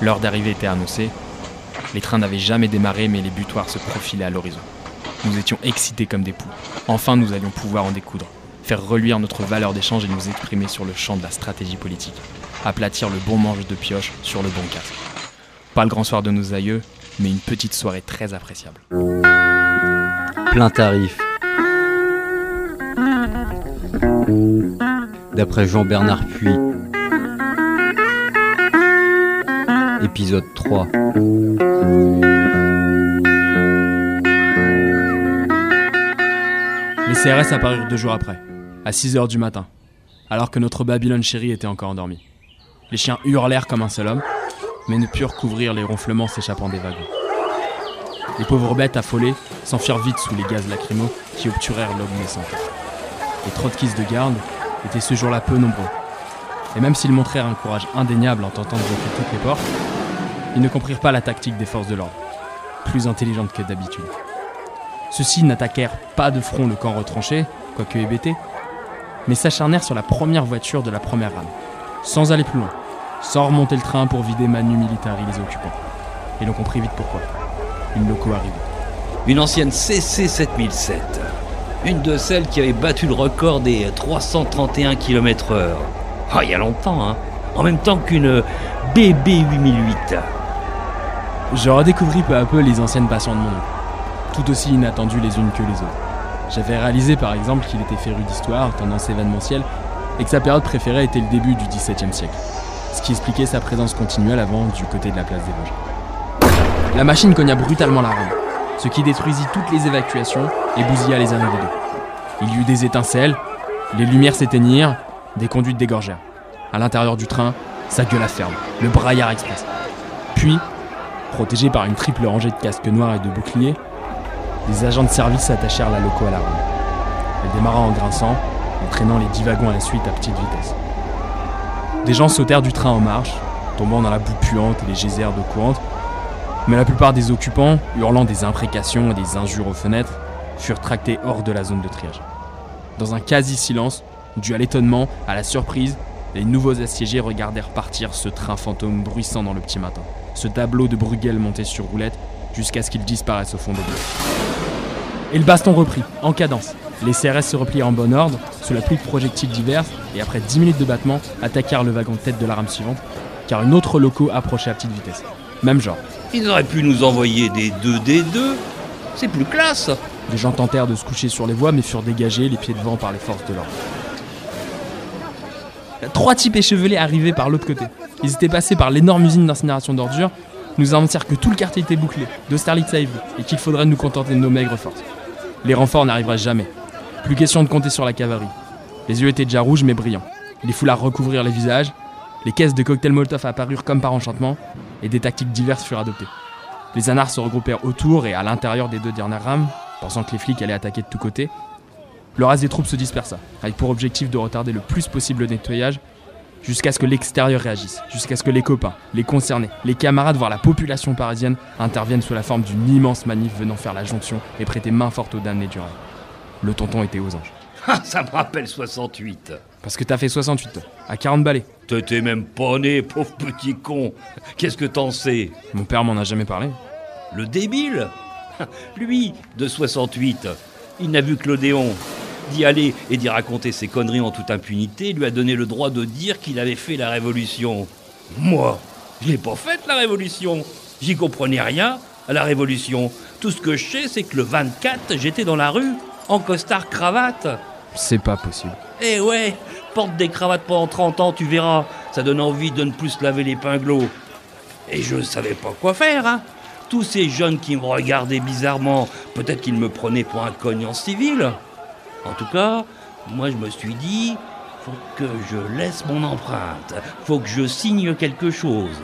L'heure d'arrivée était annoncée. Les trains n'avaient jamais démarré mais les butoirs se profilaient à l'horizon. Nous étions excités comme des poules. Enfin nous allions pouvoir en découdre, faire reluire notre valeur d'échange et nous exprimer sur le champ de la stratégie politique aplatir le bon manche de pioche sur le bon casque. Pas le grand soir de nos aïeux, mais une petite soirée très appréciable. Plein tarif. D'après Jean-Bernard Puy. Épisode 3. Les CRS apparurent deux jours après, à 6h du matin, alors que notre Babylone chérie était encore endormie. Les chiens hurlèrent comme un seul homme, mais ne purent couvrir les ronflements s'échappant des wagons. Les pauvres bêtes affolées s'enfuirent vite sous les gaz lacrymaux qui obturèrent l'aube naissante. Les trotskistes de garde étaient ce jour-là peu nombreux. Et même s'ils montrèrent un courage indéniable en tentant de bloquer toutes les portes, ils ne comprirent pas la tactique des forces de l'ordre, plus intelligente que d'habitude. Ceux-ci n'attaquèrent pas de front le camp retranché, quoique hébété, mais s'acharnèrent sur la première voiture de la première rame, sans aller plus loin, sans remonter le train pour vider Manu Militari les occupants. Et l'on comprit vite pourquoi. Une loco arrivait. Une ancienne CC 7007. Une de celles qui avait battu le record des 331 km/h. Ah, il y a longtemps, hein. En même temps qu'une BB 8008. Je redécouvris peu à peu les anciennes passions de mon oncle, tout aussi inattendues les unes que les autres. J'avais réalisé par exemple qu'il était féru d'histoire, tendance événementielle, et que sa période préférée était le début du XVIIe siècle, ce qui expliquait sa présence continuelle avant du côté de la place des Vosges. La machine cogna brutalement la rame, ce qui détruisit toutes les évacuations et bousilla les d'eau. Il y eut des étincelles, les lumières s'éteignirent, des conduites dégorgèrent. À l'intérieur du train, sa gueule à ferme, le braillard express. Puis, protégés par une triple rangée de casques noirs et de boucliers, les agents de service attachèrent la loco à la rame. Elle démarra en grinçant, entraînant les dix wagons à la suite à petite vitesse. Des gens sautèrent du train en marche, tombant dans la boue puante et les geysers d'eau courante, mais la plupart des occupants, hurlant des imprécations et des injures aux fenêtres, furent tractés hors de la zone de triage. Dans un quasi-silence, dû à l'étonnement, à la surprise Les nouveaux assiégés regardèrent partir ce train fantôme bruissant dans le petit matin, ce tableau de Bruegel monté sur roulette, jusqu'à ce qu'il disparaisse au fond de l'eau. Et le baston reprit, en cadence. Les CRS se replièrent en bon ordre, sous la pluie de projectiles divers, et après 10 minutes de battement, attaquèrent le wagon de tête de la rame suivante, car une autre loco approchait à petite vitesse. Même genre. Ils auraient pu nous envoyer des 2D2. C'est plus classe. Les gens tentèrent de se coucher sur les voies, mais furent dégagés, les pieds devant, par les forces de l'ordre. Trois types échevelés arrivaient par l'autre côté. Ils étaient passés par l'énorme usine d'incinération d'ordures, nous annoncèrent que tout le quartier était bouclé, de Starlit à Ivry, et qu'il faudrait nous contenter de nos maigres forces. Les renforts n'arriveraient jamais. Plus question de compter sur la cavalerie. Les yeux étaient déjà rouges mais brillants. Les foulards recouvrirent les visages, les caisses de cocktails Molotov apparurent comme par enchantement, et des tactiques diverses furent adoptées. Les anards se regroupèrent autour et à l'intérieur des deux dernières rames, pensant que les flics allaient attaquer de tous côtés. Le reste des troupes se dispersa, avec pour objectif de retarder le plus possible le nettoyage, jusqu'à ce que l'extérieur réagisse, jusqu'à ce que les copains, les concernés, les camarades, voire la population parisienne interviennent sous la forme d'une immense manif venant faire la jonction et prêter main forte aux damnés du rail. Le tonton était aux anges. Ah, ça me rappelle 68. Parce que t'as fait 68, toi, à 40 balais. T'étais même pas né, pauvre petit con. Qu'est-ce que t'en sais? Mon père m'en a jamais parlé. Le débile? Lui, de 68, il n'a vu que l'Odéon. D'y aller et d'y raconter ses conneries en toute impunité lui a donné le droit de dire qu'il avait fait la révolution. Moi, je l'ai pas faite la révolution. J'y comprenais rien à la révolution. Tout ce que je sais, c'est que le 24, j'étais dans la rue, en costard cravate. C'est pas possible. Eh ouais, porte des cravates pendant 30 ans, tu verras. Ça donne envie de ne plus se laver les pinglots. Et je savais pas quoi faire, hein. Tous ces jeunes qui me regardaient bizarrement, peut-être qu'ils me prenaient pour un cognant civil. En tout cas, moi je me suis dit, faut que je laisse mon empreinte, faut que je signe quelque chose.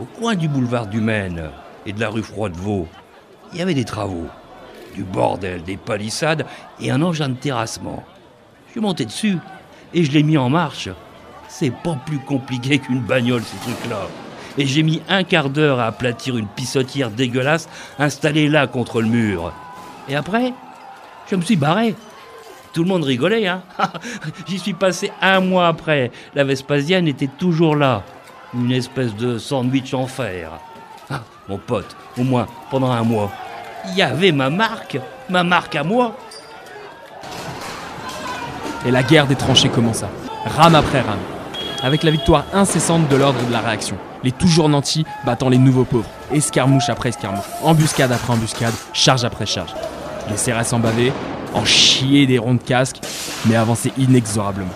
Au coin du boulevard du Maine et de la rue Froidevaux, il y avait des travaux, du bordel, des palissades et un engin de terrassement. Je suis monté dessus et je l'ai mis en marche. C'est pas plus compliqué qu'une bagnole, ces trucs-là. Et j'ai mis un quart d'heure à aplatir une pissotière dégueulasse installée là contre le mur. Et après, je me suis barré. Tout le monde rigolait, hein. J'y suis passé un mois après. La Vespasienne était toujours là. Une espèce de sandwich en fer. Ah, mon pote, au moins pendant un mois. Il y avait ma marque, ma marque à moi. Et la guerre des tranchées commença, rame après rame, avec la victoire incessante de l'ordre de la réaction. Les toujours nantis battant les nouveaux pauvres, escarmouche après escarmouche, embuscade après embuscade, charge après charge. Les CRS en en chier des ronds de casque, mais avançaient inexorablement.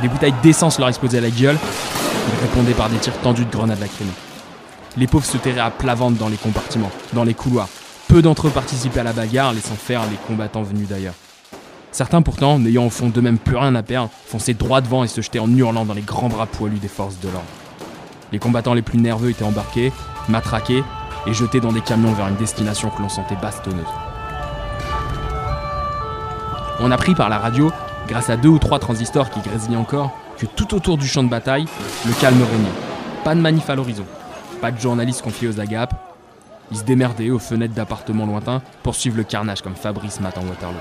Des bouteilles d'essence leur explosaient à la gueule, ils répondaient par des tirs tendus de grenades lacrymées. Les pauvres se terraient à plat ventre dans les compartiments, dans les couloirs. Peu d'entre eux participaient à la bagarre, laissant faire les combattants venus d'ailleurs. Certains pourtant, n'ayant au fond d'eux-mêmes plus rien à perdre, fonçaient droit devant et se jetaient en hurlant dans les grands bras poilus des forces de l'ordre. Les combattants les plus nerveux étaient embarqués, matraqués et jetés dans des camions vers une destination que l'on sentait bastonneuse. On apprit par la radio, grâce à deux ou trois transistors qui grésillaient encore, que tout autour du champ de bataille, le calme régnait. Pas de manif à l'horizon, pas de journalistes confiés aux agapes. Ils se démerdaient aux fenêtres d'appartements lointains pour suivre le carnage comme Fabrice matin Waterloo.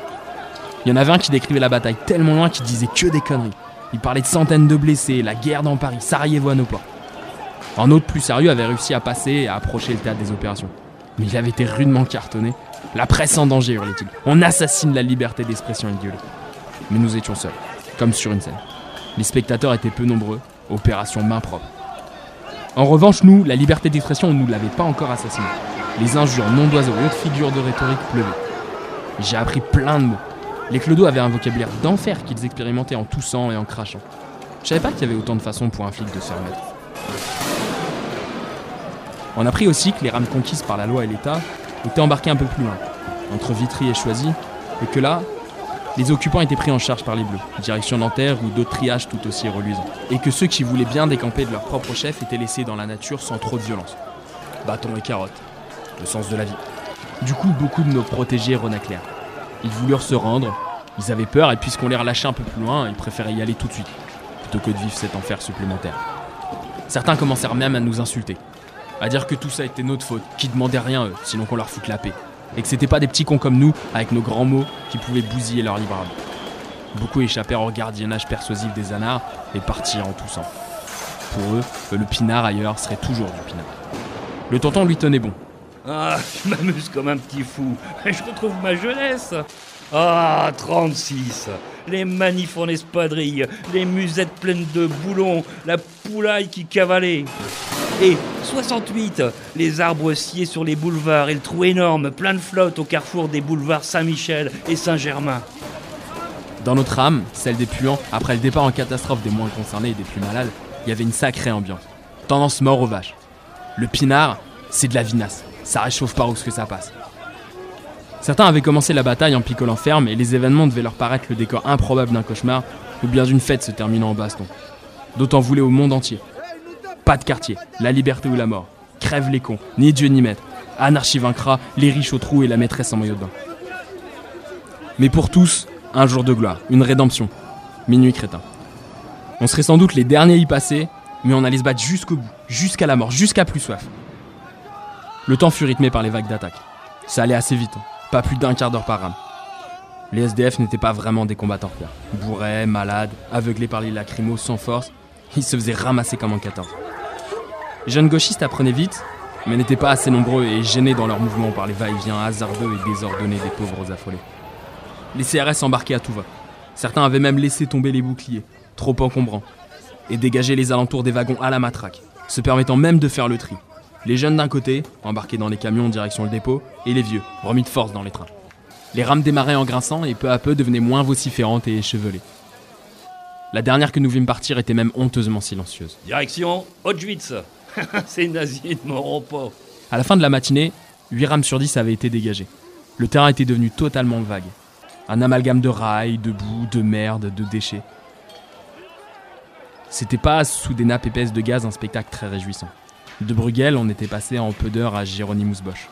Il y en avait un qui décrivait la bataille tellement loin qu'il disait que des conneries. Il parlait de centaines de blessés, la guerre dans Paris, Sarajevo à nos portes. Un autre plus sérieux avait réussi à passer et à approcher le théâtre des opérations. Mais il avait été rudement cartonné. La presse en danger, hurlait-il. On assassine la liberté d'expression idéologique. Mais nous étions seuls, comme sur une scène. Les spectateurs étaient peu nombreux, opération main propre. En revanche, nous, la liberté d'expression, on ne nous l'avait pas encore assassinée. Les injures, noms d'oiseaux et autres figures de rhétorique pleuvaient. J'ai appris plein de mots. Les clodos avaient un vocabulaire d'enfer qu'ils expérimentaient en toussant et en crachant. Je savais pas qu'il y avait autant de façons pour un flic de se remettre. On apprit aussi que les rames conquises par la loi et l'État étaient embarquées un peu plus loin, entre Vitry et Choisy, et que là, les occupants étaient pris en charge par les Bleus, direction Nanterre ou d'autres triages tout aussi reluisants, et que ceux qui voulaient bien décamper de leur propre chef étaient laissés dans la nature sans trop de violence. Bâton et carottes, le sens de la vie. Du coup, beaucoup de nos protégés renaclèrent. Ils voulurent se rendre, ils avaient peur, et puisqu'on les relâchait un peu plus loin, ils préféraient y aller tout de suite, plutôt que de vivre cet enfer supplémentaire. Certains commencèrent même à nous insulter, à dire que tout ça était notre faute, qu'ils demandaient rien eux, sinon qu'on leur foute la paix, et que c'était pas des petits cons comme nous, avec nos grands mots, qui pouvaient bousiller leur libre arbitre. Beaucoup échappèrent au gardiennage persuasif des anards et partirent en toussant. Pour eux, le pinard ailleurs serait toujours du pinard. Le tonton lui tenait bon. Ah, je m'amuse comme un petit fou. Je retrouve ma jeunesse. Ah, 36 Les manifs en espadrille, les musettes pleines de boulons, la poulaille qui cavalait. Et 68 Les arbres sciés sur les boulevards et le trou énorme, plein de flotte au carrefour des boulevards Saint-Michel et Saint-Germain. Dans notre âme, celle des puants, après le départ en catastrophe des moins concernés et des plus malades, il y avait une sacrée ambiance. Tendance mort aux vaches. Le pinard, c'est de la vinasse. Ça réchauffe par où ce que ça passe. Certains avaient commencé la bataille en picolant ferme et les événements devaient leur paraître le décor improbable d'un cauchemar ou bien d'une fête se terminant en baston. D'autant voulaient au monde entier. Pas de quartier, la liberté ou la mort. Crève les cons, ni Dieu ni maître. Anarchie vaincra, les riches au trou et la maîtresse en maillot de bain. Mais pour tous, un jour de gloire, une rédemption. Minuit crétin. On serait sans doute les derniers à y passer, mais on allait se battre jusqu'au bout, jusqu'à la mort, jusqu'à plus soif. Le temps fut rythmé par les vagues d'attaque. Ça allait assez vite, pas plus d'un quart d'heure par rame. Les SDF n'étaient pas vraiment des combattants. Bourrés, malades, aveuglés par les lacrymos sans force, ils se faisaient ramasser comme en 14. Les jeunes gauchistes apprenaient vite, mais n'étaient pas assez nombreux et gênés dans leurs mouvements par les va-et-vient hasardeux et désordonnés des pauvres affolés. Les CRS embarquaient à tout va. Certains avaient même laissé tomber les boucliers, trop encombrants, et dégagé les alentours des wagons à la matraque, se permettant même de faire le tri. Les jeunes d'un côté, embarqués dans les camions en direction le dépôt, et les vieux, remis de force dans les trains. Les rames démarraient en grinçant et peu à peu devenaient moins vociférantes et échevelées. La dernière que nous vîmes partir était même honteusement silencieuse. Direction Auschwitz. Ces nazis ne m'auront pas. À la fin de la matinée, 8 rames sur 10 avaient été dégagées. Le terrain était devenu totalement vague. Un amalgame de rails, de boue, de merde, de déchets. C'était pas sous des nappes épaisses de gaz un spectacle très réjouissant. De Bruegel, on était passé en peu d'heures à Géronimus Bosch.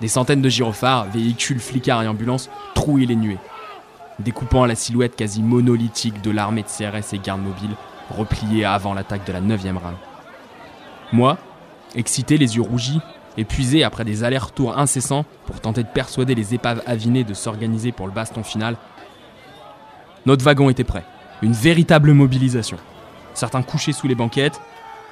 Des centaines de gyrophares, véhicules, flicards et ambulances trouaient les nuées, découpant la silhouette quasi monolithique de l'armée de CRS et gardes mobiles repliée avant l'attaque de la 9e rame. Moi, excité, les yeux rougis, épuisé après des allers-retours incessants pour tenter de persuader les épaves avinées de s'organiser pour le baston final, notre wagon était prêt. Une véritable mobilisation. Certains couchés sous les banquettes,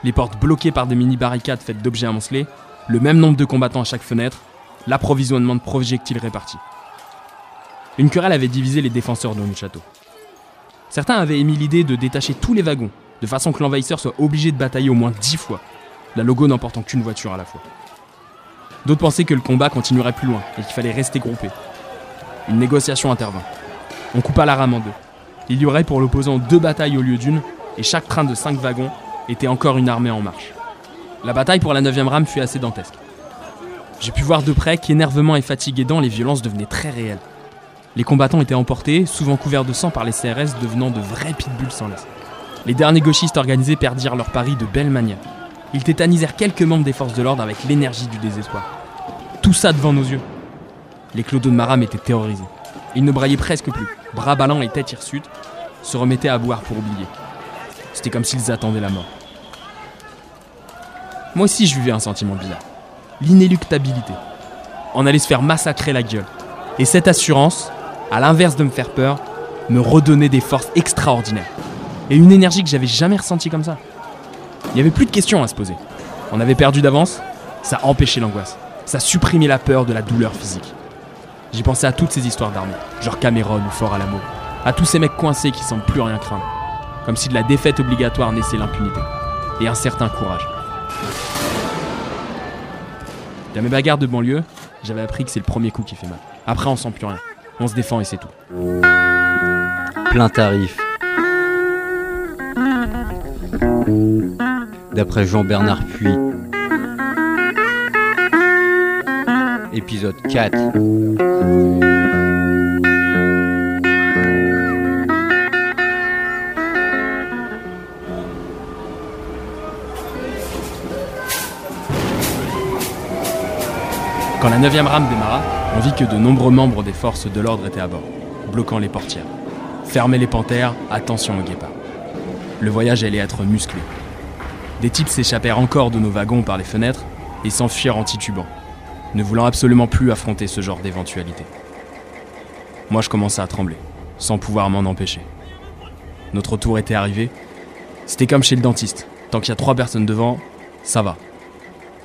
les portes bloquées par des mini-barricades faites d'objets amoncelés, le même nombre de combattants à chaque fenêtre, l'approvisionnement de projectiles répartis. Une querelle avait divisé les défenseurs de notre château. Certains avaient émis l'idée de détacher tous les wagons, de façon que l'envahisseur soit obligé de batailler au moins dix fois, la logo n'emportant qu'une voiture à la fois. D'autres pensaient que le combat continuerait plus loin et qu'il fallait rester groupé. Une négociation intervint. On coupa la rame en deux. Il y aurait pour l'opposant deux batailles au lieu d'une, et chaque train de cinq wagons était encore une armée en marche. La bataille pour la 9 rame fut assez dantesque. J'ai pu voir de près qu'énervement et fatigue aidant, les violences devenaient très réelles. Les combattants étaient emportés, souvent couverts de sang par les CRS, devenant de vrais pitbulls sans laisse. Les derniers gauchistes organisés perdirent leur pari de belle manière. Ils tétanisèrent quelques membres des forces de l'ordre avec l'énergie du désespoir. Tout ça devant nos yeux. Les clodos de Maram étaient terrorisés. Ils ne braillaient presque plus, bras ballants et tête hirsutes, se remettaient à boire pour oublier. C'était comme s'ils attendaient la mort. Moi aussi, je vivais un sentiment bizarre. L'inéluctabilité. On allait se faire massacrer la gueule. Et cette assurance, à l'inverse de me faire peur, me redonnait des forces extraordinaires. Et une énergie que j'avais jamais ressentie comme ça. Il n'y avait plus de questions à se poser. On avait perdu d'avance, ça empêchait l'angoisse. Ça supprimait la peur de la douleur physique. J'ai pensé à toutes ces histoires d'armée, genre Cameron ou Fort Alamo. À tous ces mecs coincés qui semblent plus rien craindre. Comme si de la défaite obligatoire naissait l'impunité. Et un certain courage. Dans mes bagarres de banlieue, j'avais appris que c'est le premier coup qui fait mal. Après, on sent plus rien. On se défend et c'est tout. Plein tarif. D'après Jean-Bernard Puy. Épisode 4. Quand la 9 rame démarra, on vit que de nombreux membres des forces de l'ordre étaient à bord, bloquant les portières. Fermez les panthères, attention aux guépards. Le voyage allait être musclé. Des types s'échappèrent encore de nos wagons par les fenêtres et s'enfuirent en titubant, ne voulant absolument plus affronter ce genre d'éventualité. Moi, je commençais à trembler. sans pouvoir m'en empêcher. Notre tour était arrivé. C'était comme chez le dentiste. Tant qu'il y a trois personnes devant, ça va.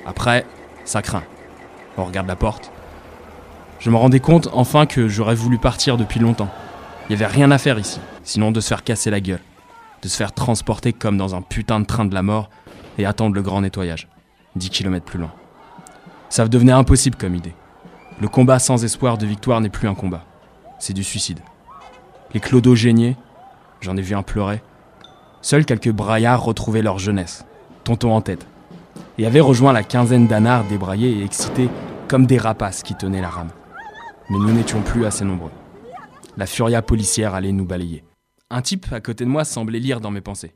Après, ça craint. On regarde la porte. Je me rendais compte enfin que j'aurais voulu partir depuis longtemps. Il n'y avait rien à faire ici, sinon de se faire casser la gueule, de se faire transporter comme dans un putain de train de la mort et attendre le grand nettoyage, 10 km plus loin. Ça devenait impossible comme idée. Le combat sans espoir de victoire n'est plus un combat, c'est du suicide. Les clodos géniaient, j'en ai vu un pleurer. Seuls quelques braillards retrouvaient leur jeunesse, tonton en tête, et avaient rejoint la quinzaine d'anards débraillés et excités comme des rapaces qui tenaient la rame. Mais nous n'étions plus assez nombreux. La furia policière allait nous balayer. Un type à côté de moi semblait lire dans mes pensées.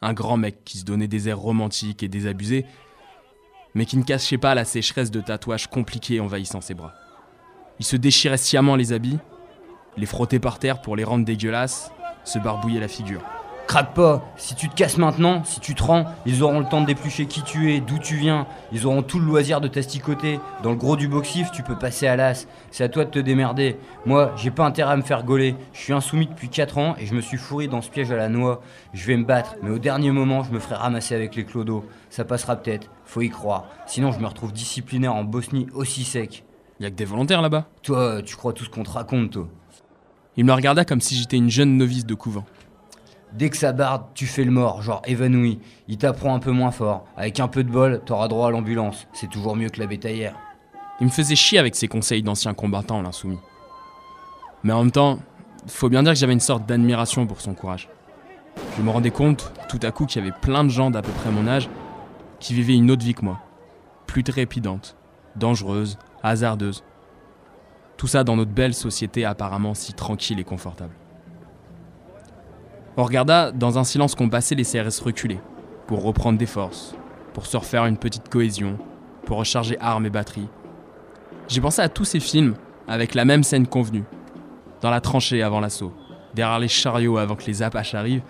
Un grand mec qui se donnait des airs romantiques et désabusés, mais qui ne cachait pas la sécheresse de tatouages compliqués envahissant ses bras. Il se déchirait sciemment les habits, les frottait par terre pour les rendre dégueulasses, se barbouillait la figure. Craque pas, si tu te casses maintenant, si tu te rends, ils auront le temps de déplucher qui tu es, d'où tu viens, ils auront tout le loisir de t'asticoter. Dans le gros du boxif, tu peux passer à l'as, c'est à toi de te démerder. Moi, j'ai pas intérêt à me faire gauler, je suis insoumis depuis 4 ans et je me suis fourri dans ce piège à la noix. Je vais me battre, mais au dernier moment, je me ferai ramasser avec les clodos. Ça passera peut-être, faut y croire. Sinon, je me retrouve disciplinaire en Bosnie aussi sec. Y a que des volontaires là-bas. Toi, tu crois tout ce qu'on te raconte, toi. Il me regarda comme si j'étais une jeune novice de couvent. Dès que ça barde, tu fais le mort, genre évanoui. Il t'apprend un peu moins fort. Avec un peu de bol, t'auras droit à l'ambulance. C'est toujours mieux que la bétaillère. Il me faisait chier avec ses conseils d'ancien combattant, l'insoumis. Mais en même temps, faut bien dire que j'avais une sorte d'admiration pour son courage. Je me rendais compte, tout à coup, qu'il y avait plein de gens d'à peu près mon âge qui vivaient une autre vie que moi. Plus trépidante, dangereuse, hasardeuse. Tout ça dans notre belle société apparemment si tranquille et confortable. On regarda dans un silence qu'on passait les CRS reculer, pour reprendre des forces, pour se refaire une petite cohésion, pour recharger armes et batteries. J'ai pensé à tous ces films avec la même scène convenue. Dans la tranchée avant l'assaut, derrière les chariots avant que les Apaches arrivent,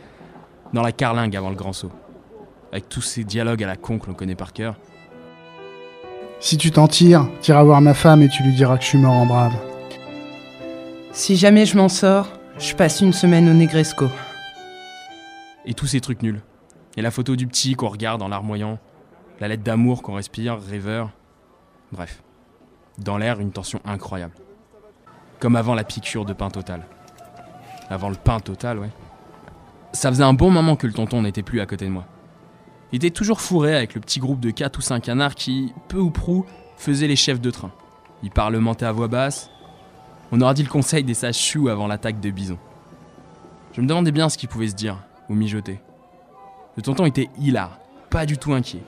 dans la carlingue avant le grand saut. Avec tous ces dialogues à la con que l'on connaît par cœur. Si tu t'en tires, t'iras voir ma femme et tu lui diras que je suis mort en brave. Si jamais je m'en sors, je passe une semaine au Negresco. Et tous ces trucs nuls. Et la photo du petit qu'on regarde en larmoyant. La lettre d'amour qu'on respire, rêveur. Bref. Dans l'air, une tension incroyable. Comme avant la piqûre de pain total. Avant le pain total, ouais. Ça faisait un bon moment que le tonton n'était plus à côté de moi. Il était toujours fourré avec le petit groupe de 4 ou 5 canards qui, peu ou prou, faisaient les chefs de train. Il parlementait à voix basse. On aurait dit le conseil des sages choux avant l'attaque de bison. Je me demandais bien ce qu'ils pouvaient se dire, ou mijoter. Le tonton était hilar, pas du tout inquiet.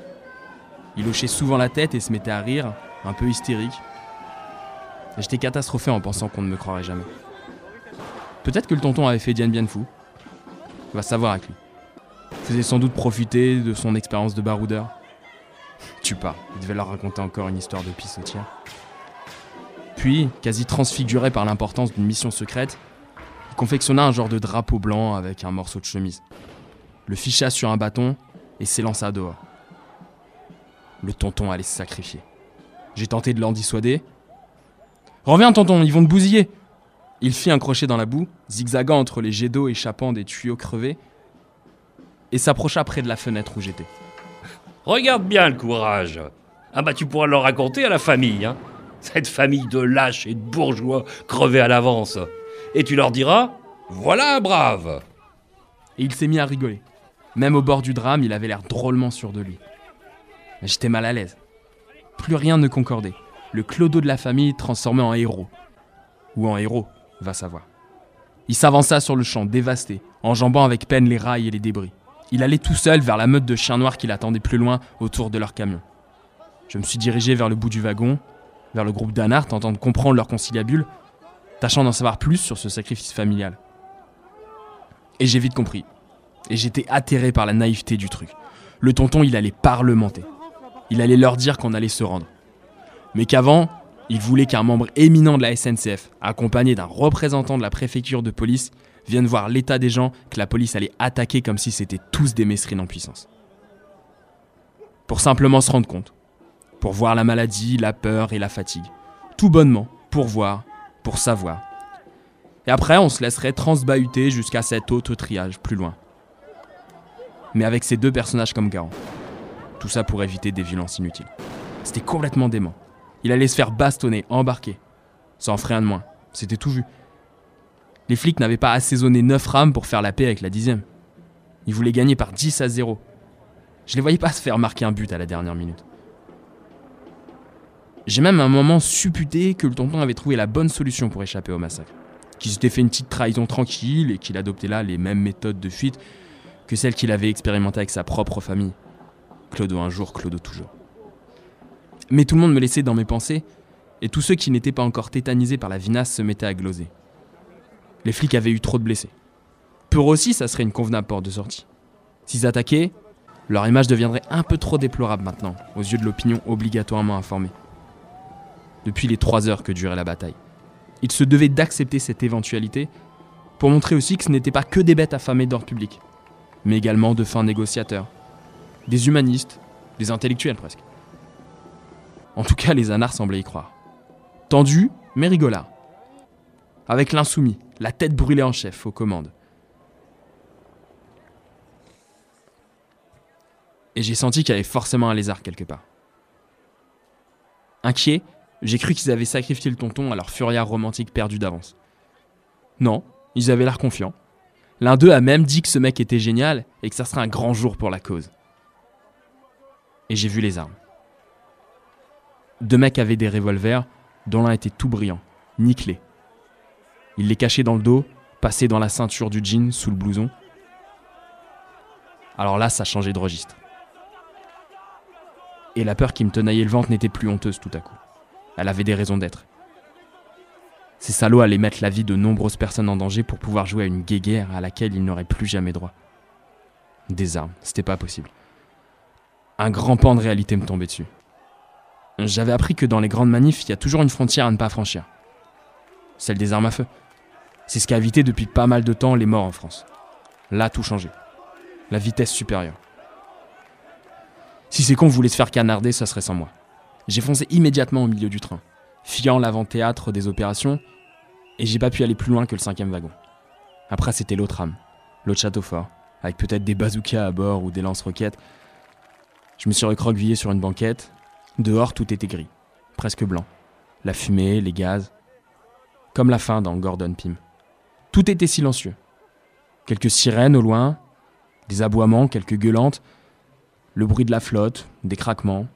Il hochait souvent la tête et se mettait à rire, un peu hystérique. J'étais catastrophé en pensant qu'on ne me croirait jamais. Peut-être que le tonton avait fait Diane bien fou. On va savoir avec lui. Il faisait sans doute profiter de son expérience de baroudeur. Tu pars, il devait leur raconter encore une histoire de pissotière. Puis, quasi transfiguré par l'importance d'une mission secrète, il confectionna un genre de drapeau blanc avec un morceau de chemise. Le ficha sur un bâton et s'élança dehors. Le tonton allait se sacrifier. J'ai tenté de l'en dissuader. Reviens, tonton, ils vont te bousiller. Il fit un crochet dans la boue, zigzagant entre les jets d'eau échappant des tuyaux crevés, et s'approcha près de la fenêtre où j'étais. Regarde bien le courage. Ah bah tu pourras le raconter à la famille, hein. Cette famille de lâches et de bourgeois crevés à l'avance. Et tu leur diras, voilà un brave. Et il s'est mis à rigoler. Même au bord du drame, il avait l'air drôlement sûr de lui. J'étais mal à l'aise. Plus rien ne concordait. Le clodo de la famille transformé en héros. Ou en héros, va savoir. Il s'avança sur le champ, dévasté, enjambant avec peine les rails et les débris. Il allait tout seul vers la meute de chiens noirs qui l'attendaient plus loin autour de leur camion. Je me suis dirigé vers le bout du wagon, vers le groupe d'Anart, tentant de comprendre leur conciliabule, tâchant d'en savoir plus sur ce sacrifice familial. Et j'ai vite compris. Et j'étais atterré par la naïveté du truc. Le tonton, il allait parlementer. Il allait leur dire qu'on allait se rendre. Mais qu'avant, il voulait qu'un membre éminent de la SNCF, accompagné d'un représentant de la préfecture de police, vienne voir l'état des gens que la police allait attaquer comme si c'était tous des mesrines en puissance. Pour simplement se rendre compte. Pour voir la maladie, la peur et la fatigue. Tout bonnement, pour voir, pour savoir. Et après, on se laisserait transbahuter jusqu'à cet autre triage, plus loin. Mais avec ces deux personnages comme garants. Tout ça pour éviter des violences inutiles. C'était complètement dément. Il allait se faire bastonner, embarquer. Ça en ferait un de moins. C'était tout vu. Les flics n'avaient pas assaisonné 9 rames pour faire la paix avec la dixième. Ils voulaient gagner par 10 à 0. Je les voyais pas se faire marquer un but à la dernière minute. J'ai même un moment supputé que le tonton avait trouvé la bonne solution pour échapper au massacre. Qu'il s'était fait une petite trahison tranquille et qu'il adoptait là les mêmes méthodes de fuite que celles qu'il avait expérimentées avec sa propre famille. Clodo un jour, Clodo toujours. Mais tout le monde me laissait dans mes pensées, et tous ceux qui n'étaient pas encore tétanisés par la vinasse se mettaient à gloser. Les flics avaient eu trop de blessés. Pour aussi, ça serait une convenable porte de sortie. S'ils attaquaient, leur image deviendrait un peu trop déplorable maintenant, aux yeux de l'opinion obligatoirement informée. Depuis les trois heures que durait la bataille, ils se devaient d'accepter cette éventualité pour montrer aussi que ce n'était pas que des bêtes affamées d'ordre public, mais également de fins négociateurs, des humanistes, des intellectuels presque. En tout cas, les anards semblaient y croire. Tendu, mais rigolard. Avec l'insoumis, la tête brûlée en chef, aux commandes. Et j'ai senti qu'il y avait forcément un lézard quelque part. Inquiet, j'ai cru qu'ils avaient sacrifié le tonton à leur furia romantique perdue d'avance. Non, ils avaient l'air confiants. L'un d'eux a même dit que ce mec était génial et que ça serait un grand jour pour la cause. Et j'ai vu les armes. Deux mecs avaient des revolvers, dont l'un était tout brillant, nickelé. Ils les cachaient dans le dos, passaient dans la ceinture du jean, sous le blouson. Alors là, ça changeait de registre. Et la peur qui me tenaillait le ventre n'était plus honteuse tout à coup. Elle avait des raisons d'être. Ces salauds allaient mettre la vie de nombreuses personnes en danger pour pouvoir jouer à une guéguerre à laquelle ils n'auraient plus jamais droit. Des armes, c'était pas possible. Un grand pan de réalité me tombait dessus. J'avais appris que dans les grandes manifs, il y a toujours une frontière à ne pas franchir. Celle des armes à feu. C'est ce qui a évité depuis pas mal de temps les morts en France. Là, tout changé. La vitesse supérieure. Si ces cons voulaient se faire canarder, ça serait sans moi. J'ai foncé immédiatement au milieu du train, fiant l'avant-théâtre des opérations, et j'ai pas pu aller plus loin que le cinquième wagon. Après, c'était l'autre âme, l'autre château fort, avec peut-être des bazookas à bord ou des lance-roquettes. Je me suis recroquevillé sur une banquette. Dehors, tout était gris, presque blanc. La fumée, les gaz. Comme la fin dans Gordon Pym. Tout était silencieux. Quelques sirènes au loin, des aboiements, quelques gueulantes, le bruit de la flotte, des craquements,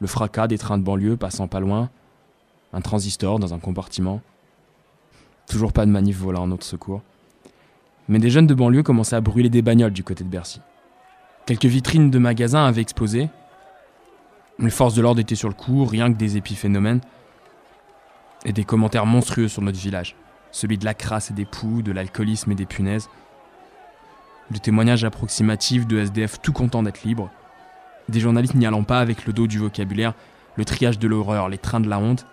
le fracas des trains de banlieue passant pas loin, un transistor dans un compartiment. Toujours pas de manif volant en notre secours. Mais des jeunes de banlieue commençaient à brûler des bagnoles du côté de Bercy. Quelques vitrines de magasins avaient explosé. Les forces de l'ordre étaient sur le coup, rien que des épiphénomènes. Et des commentaires monstrueux sur notre village. Celui de la crasse et des poux, de l'alcoolisme et des punaises. Le témoignage approximatif de SDF tout content d'être libre des journalistes n'y allant pas avec le dos du vocabulaire, le triage de l'horreur, les trains de la honte,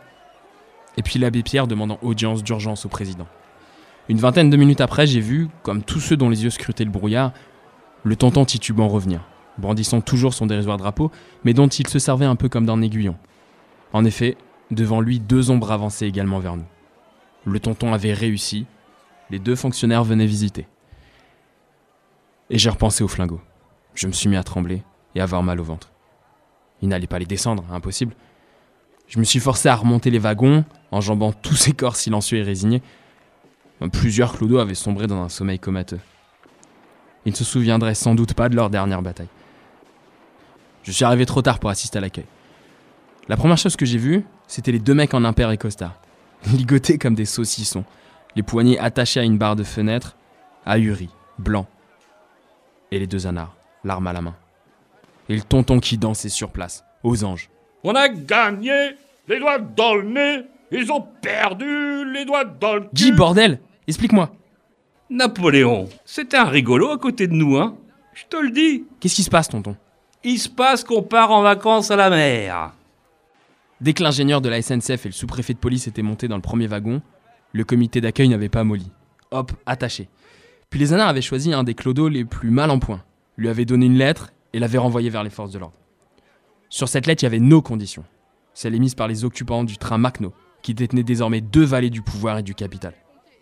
et puis l'abbé Pierre demandant audience d'urgence au président. Une vingtaine de minutes après, j'ai vu, comme tous ceux dont les yeux scrutaient le brouillard, le tonton titubant revenir, brandissant toujours son dérisoire drapeau, mais dont il se servait un peu comme d'un aiguillon. En effet, devant lui, deux ombres avançaient également vers nous. Le tonton avait réussi, les deux fonctionnaires venaient visiter. Et j'ai repensé au flingot. Je me suis mis à trembler, et avoir mal au ventre. Il n'allait pas les descendre, impossible. Je me suis forcé à remonter les wagons, enjambant tous ces corps silencieux et résignés. Plusieurs clodos avaient sombré dans un sommeil comateux. Ils ne se souviendraient sans doute pas de leur dernière bataille. Je suis arrivé trop tard pour assister à l'accueil. La première chose que j'ai vue, c'était les deux mecs en impair et costard, ligotés comme des saucissons, les poignets attachés à une barre de fenêtre, ahuris, blancs. Et les deux anards, l'arme à la main et le tonton qui dansait sur place, aux anges. On a gagné les doigts dans le nez, ils ont perdu les doigts dans le cul. Guy, bordel Explique-moi. Napoléon, c'était un rigolo à côté de nous, hein Je te le dis. Qu'est-ce qui se passe, tonton? Il se passe qu'on part en vacances à la mer. Dès que l'ingénieur de la SNCF et le sous-préfet de police étaient montés dans le premier wagon, le comité d'accueil n'avait pas molli. Hop, attaché. Puis les anards avaient choisi un des clodos les plus mal en point, lui avaient donné une lettre et l'avait renvoyé vers les forces de l'ordre. Sur cette lettre, il y avait nos conditions, celles émises par les occupants du train Macno, qui détenaient désormais deux vallées du pouvoir et du capital.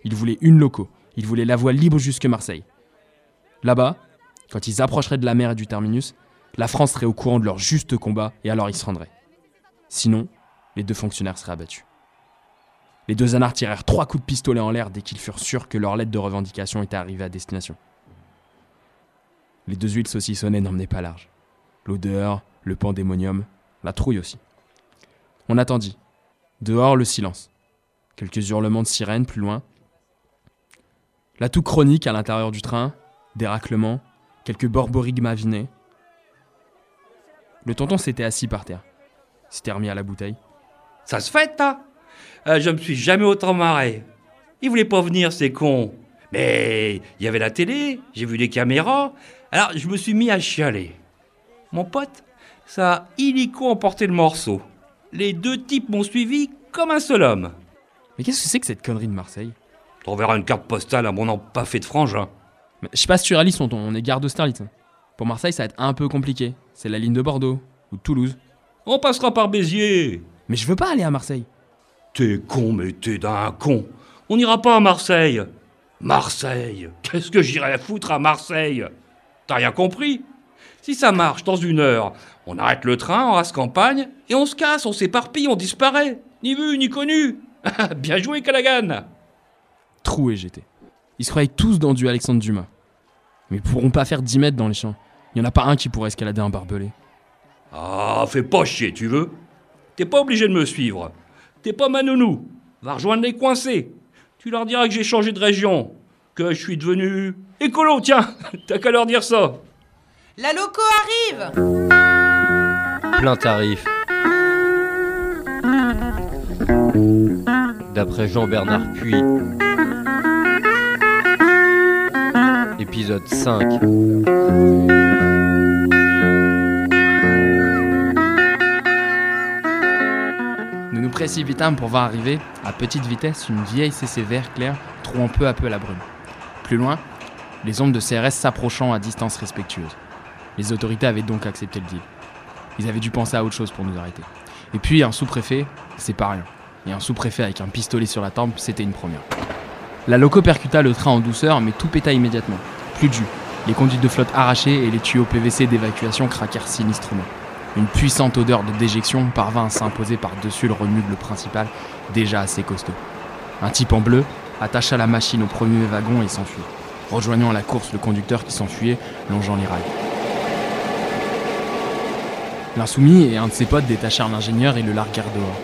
Ils voulaient une loco. Ils voulaient la voie libre jusque Marseille. Là-bas, quand ils approcheraient de la mer et du terminus, la France serait au courant de leur juste combat et alors ils se rendraient. Sinon, les deux fonctionnaires seraient abattus. Les deux anards tirèrent trois coups de pistolet en l'air dès qu'ils furent sûrs que leur lettre de revendication était arrivée à destination. Les deux huiles saucissonnées n'emmenaient pas large. L'odeur, le pandémonium, la trouille aussi. On attendit. Dehors, le silence. Quelques hurlements de sirène plus loin. La toux chronique à l'intérieur du train, des raclements, quelques borborigmes vinés. Le tonton s'était assis par terre. S'était remis à la bouteille. Ça se fait, ça Euh, Je me suis jamais autant marré. Ils voulaient pas venir, ces cons. Mais il y avait la télé, j'ai vu les caméras. Alors je me suis mis à chialer. Mon pote, ça a illico emporté le morceau. Les deux types m'ont suivi comme un seul homme. Mais qu'est-ce que c'est que cette connerie de Marseille? T'enverras une carte postale à mon empaffé de frangin. Mais Je sais pas si tu réalises, tonton, on est gare d'Austerlitz. hein. Pour Marseille, ça va être un peu compliqué. C'est la ligne de Bordeaux ou de Toulouse. On passera par Béziers. Mais je veux pas aller à Marseille. T'es con, mais t'es d'un con. On n'ira pas à Marseille. Marseille Qu'est-ce que j'irai foutre à Marseille? T'as rien compris? Si ça marche dans une heure, on arrête le train en race campagne et on se casse, on s'éparpille, on disparaît. Ni vu, ni connu. Bien joué, Callaghan Troué j'étais. Ils se croyaient tous dans du Alexandre Dumas. Mais ils pourront pas faire 10 mètres dans les champs. Il y en a pas un qui pourrait escalader un barbelé. Ah, fais pas chier, tu veux T'es pas obligé de me suivre. T'es pas ma nounou. Va rejoindre les coincés. Tu leur diras que j'ai changé de région. Que je suis devenu écolo, tiens T'as qu'à leur dire ça La loco arrive Plein tarif. D'après Jean-Bernard Puy. Épisode 5. Précipitâmes pour voir arriver, à petite vitesse, une vieille CC vert clair trouant peu à peu la brume. Plus loin, les ombres de CRS s'approchant à distance respectueuse. Les autorités avaient donc accepté le deal. Ils avaient dû penser à autre chose pour nous arrêter. Et puis un sous-préfet, c'est pas rien. Et un sous-préfet avec un pistolet sur la tempe, c'était une première. La loco percuta le train en douceur, mais tout péta immédiatement. Plus de. Les conduites de flotte arrachées et les tuyaux PVC d'évacuation craquèrent sinistrement. Une puissante odeur de déjection parvint à s'imposer par-dessus le remuble principal, déjà assez costaud. Un type en bleu attacha la machine au premier wagon et s'enfuit, rejoignant à la course le conducteur qui s'enfuyait, longeant les rails. L'insoumis et un de ses potes détachèrent l'ingénieur et le larguèrent dehors.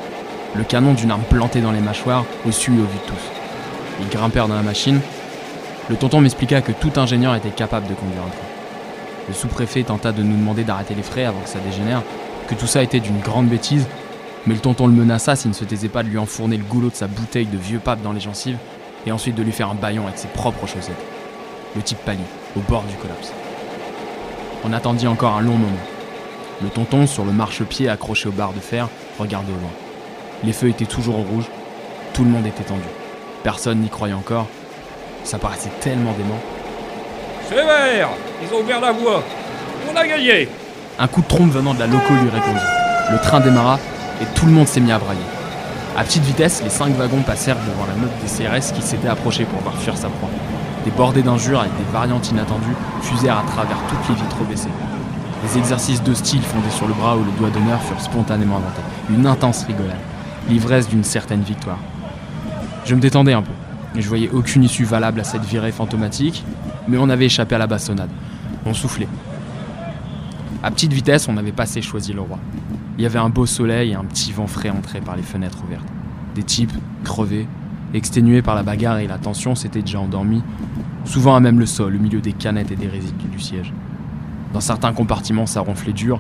Le canon d'une arme plantée dans les mâchoires, au su et au vu de tous. Ils grimpèrent dans la machine. Le tonton m'expliqua que tout ingénieur était capable de conduire un train. Le sous-préfet tenta de nous demander d'arrêter les frais avant que ça dégénère, que tout ça était d'une grande bêtise, mais le tonton le menaça s'il ne se taisait pas de lui enfourner le goulot de sa bouteille de vieux pape dans les gencives, et ensuite de lui faire un baillon avec ses propres chaussettes. Le type pâlit, au bord du collapse. On attendit encore un long moment. Le tonton, sur le marchepied accroché aux barres de fer, regardait au loin. Les feux étaient toujours au rouge, tout le monde était tendu. Personne n'y croyait encore. Ça paraissait tellement dément. Sévère Ils ont ouvert la voie. On a gagné Un coup de trompe venant de la loco lui répondit. Le train démarra et tout le monde s'est mis à brailler. À petite vitesse, les cinq wagons passèrent devant la meute des CRS qui s'était approchée pour voir fuir sa proie. Des bordées d'injures avec des variantes inattendues fusèrent à travers toutes les vitres baissées. Des exercices de style fondés sur le bras ou le doigt d'honneur furent spontanément inventés. Une intense rigolade. L'ivresse d'une certaine victoire. Je me détendais un peu. Je voyais aucune issue valable à cette virée fantomatique, mais on avait échappé à la bastonnade. On soufflait. À petite vitesse, on avait passé choisi le roi. Il y avait un beau soleil et un petit vent frais entré par les fenêtres ouvertes. Des types, crevés, exténués par la bagarre et la tension, s'étaient déjà endormis, souvent à même le sol, au milieu des canettes et des résidues du siège. Dans certains compartiments, ça ronflait dur,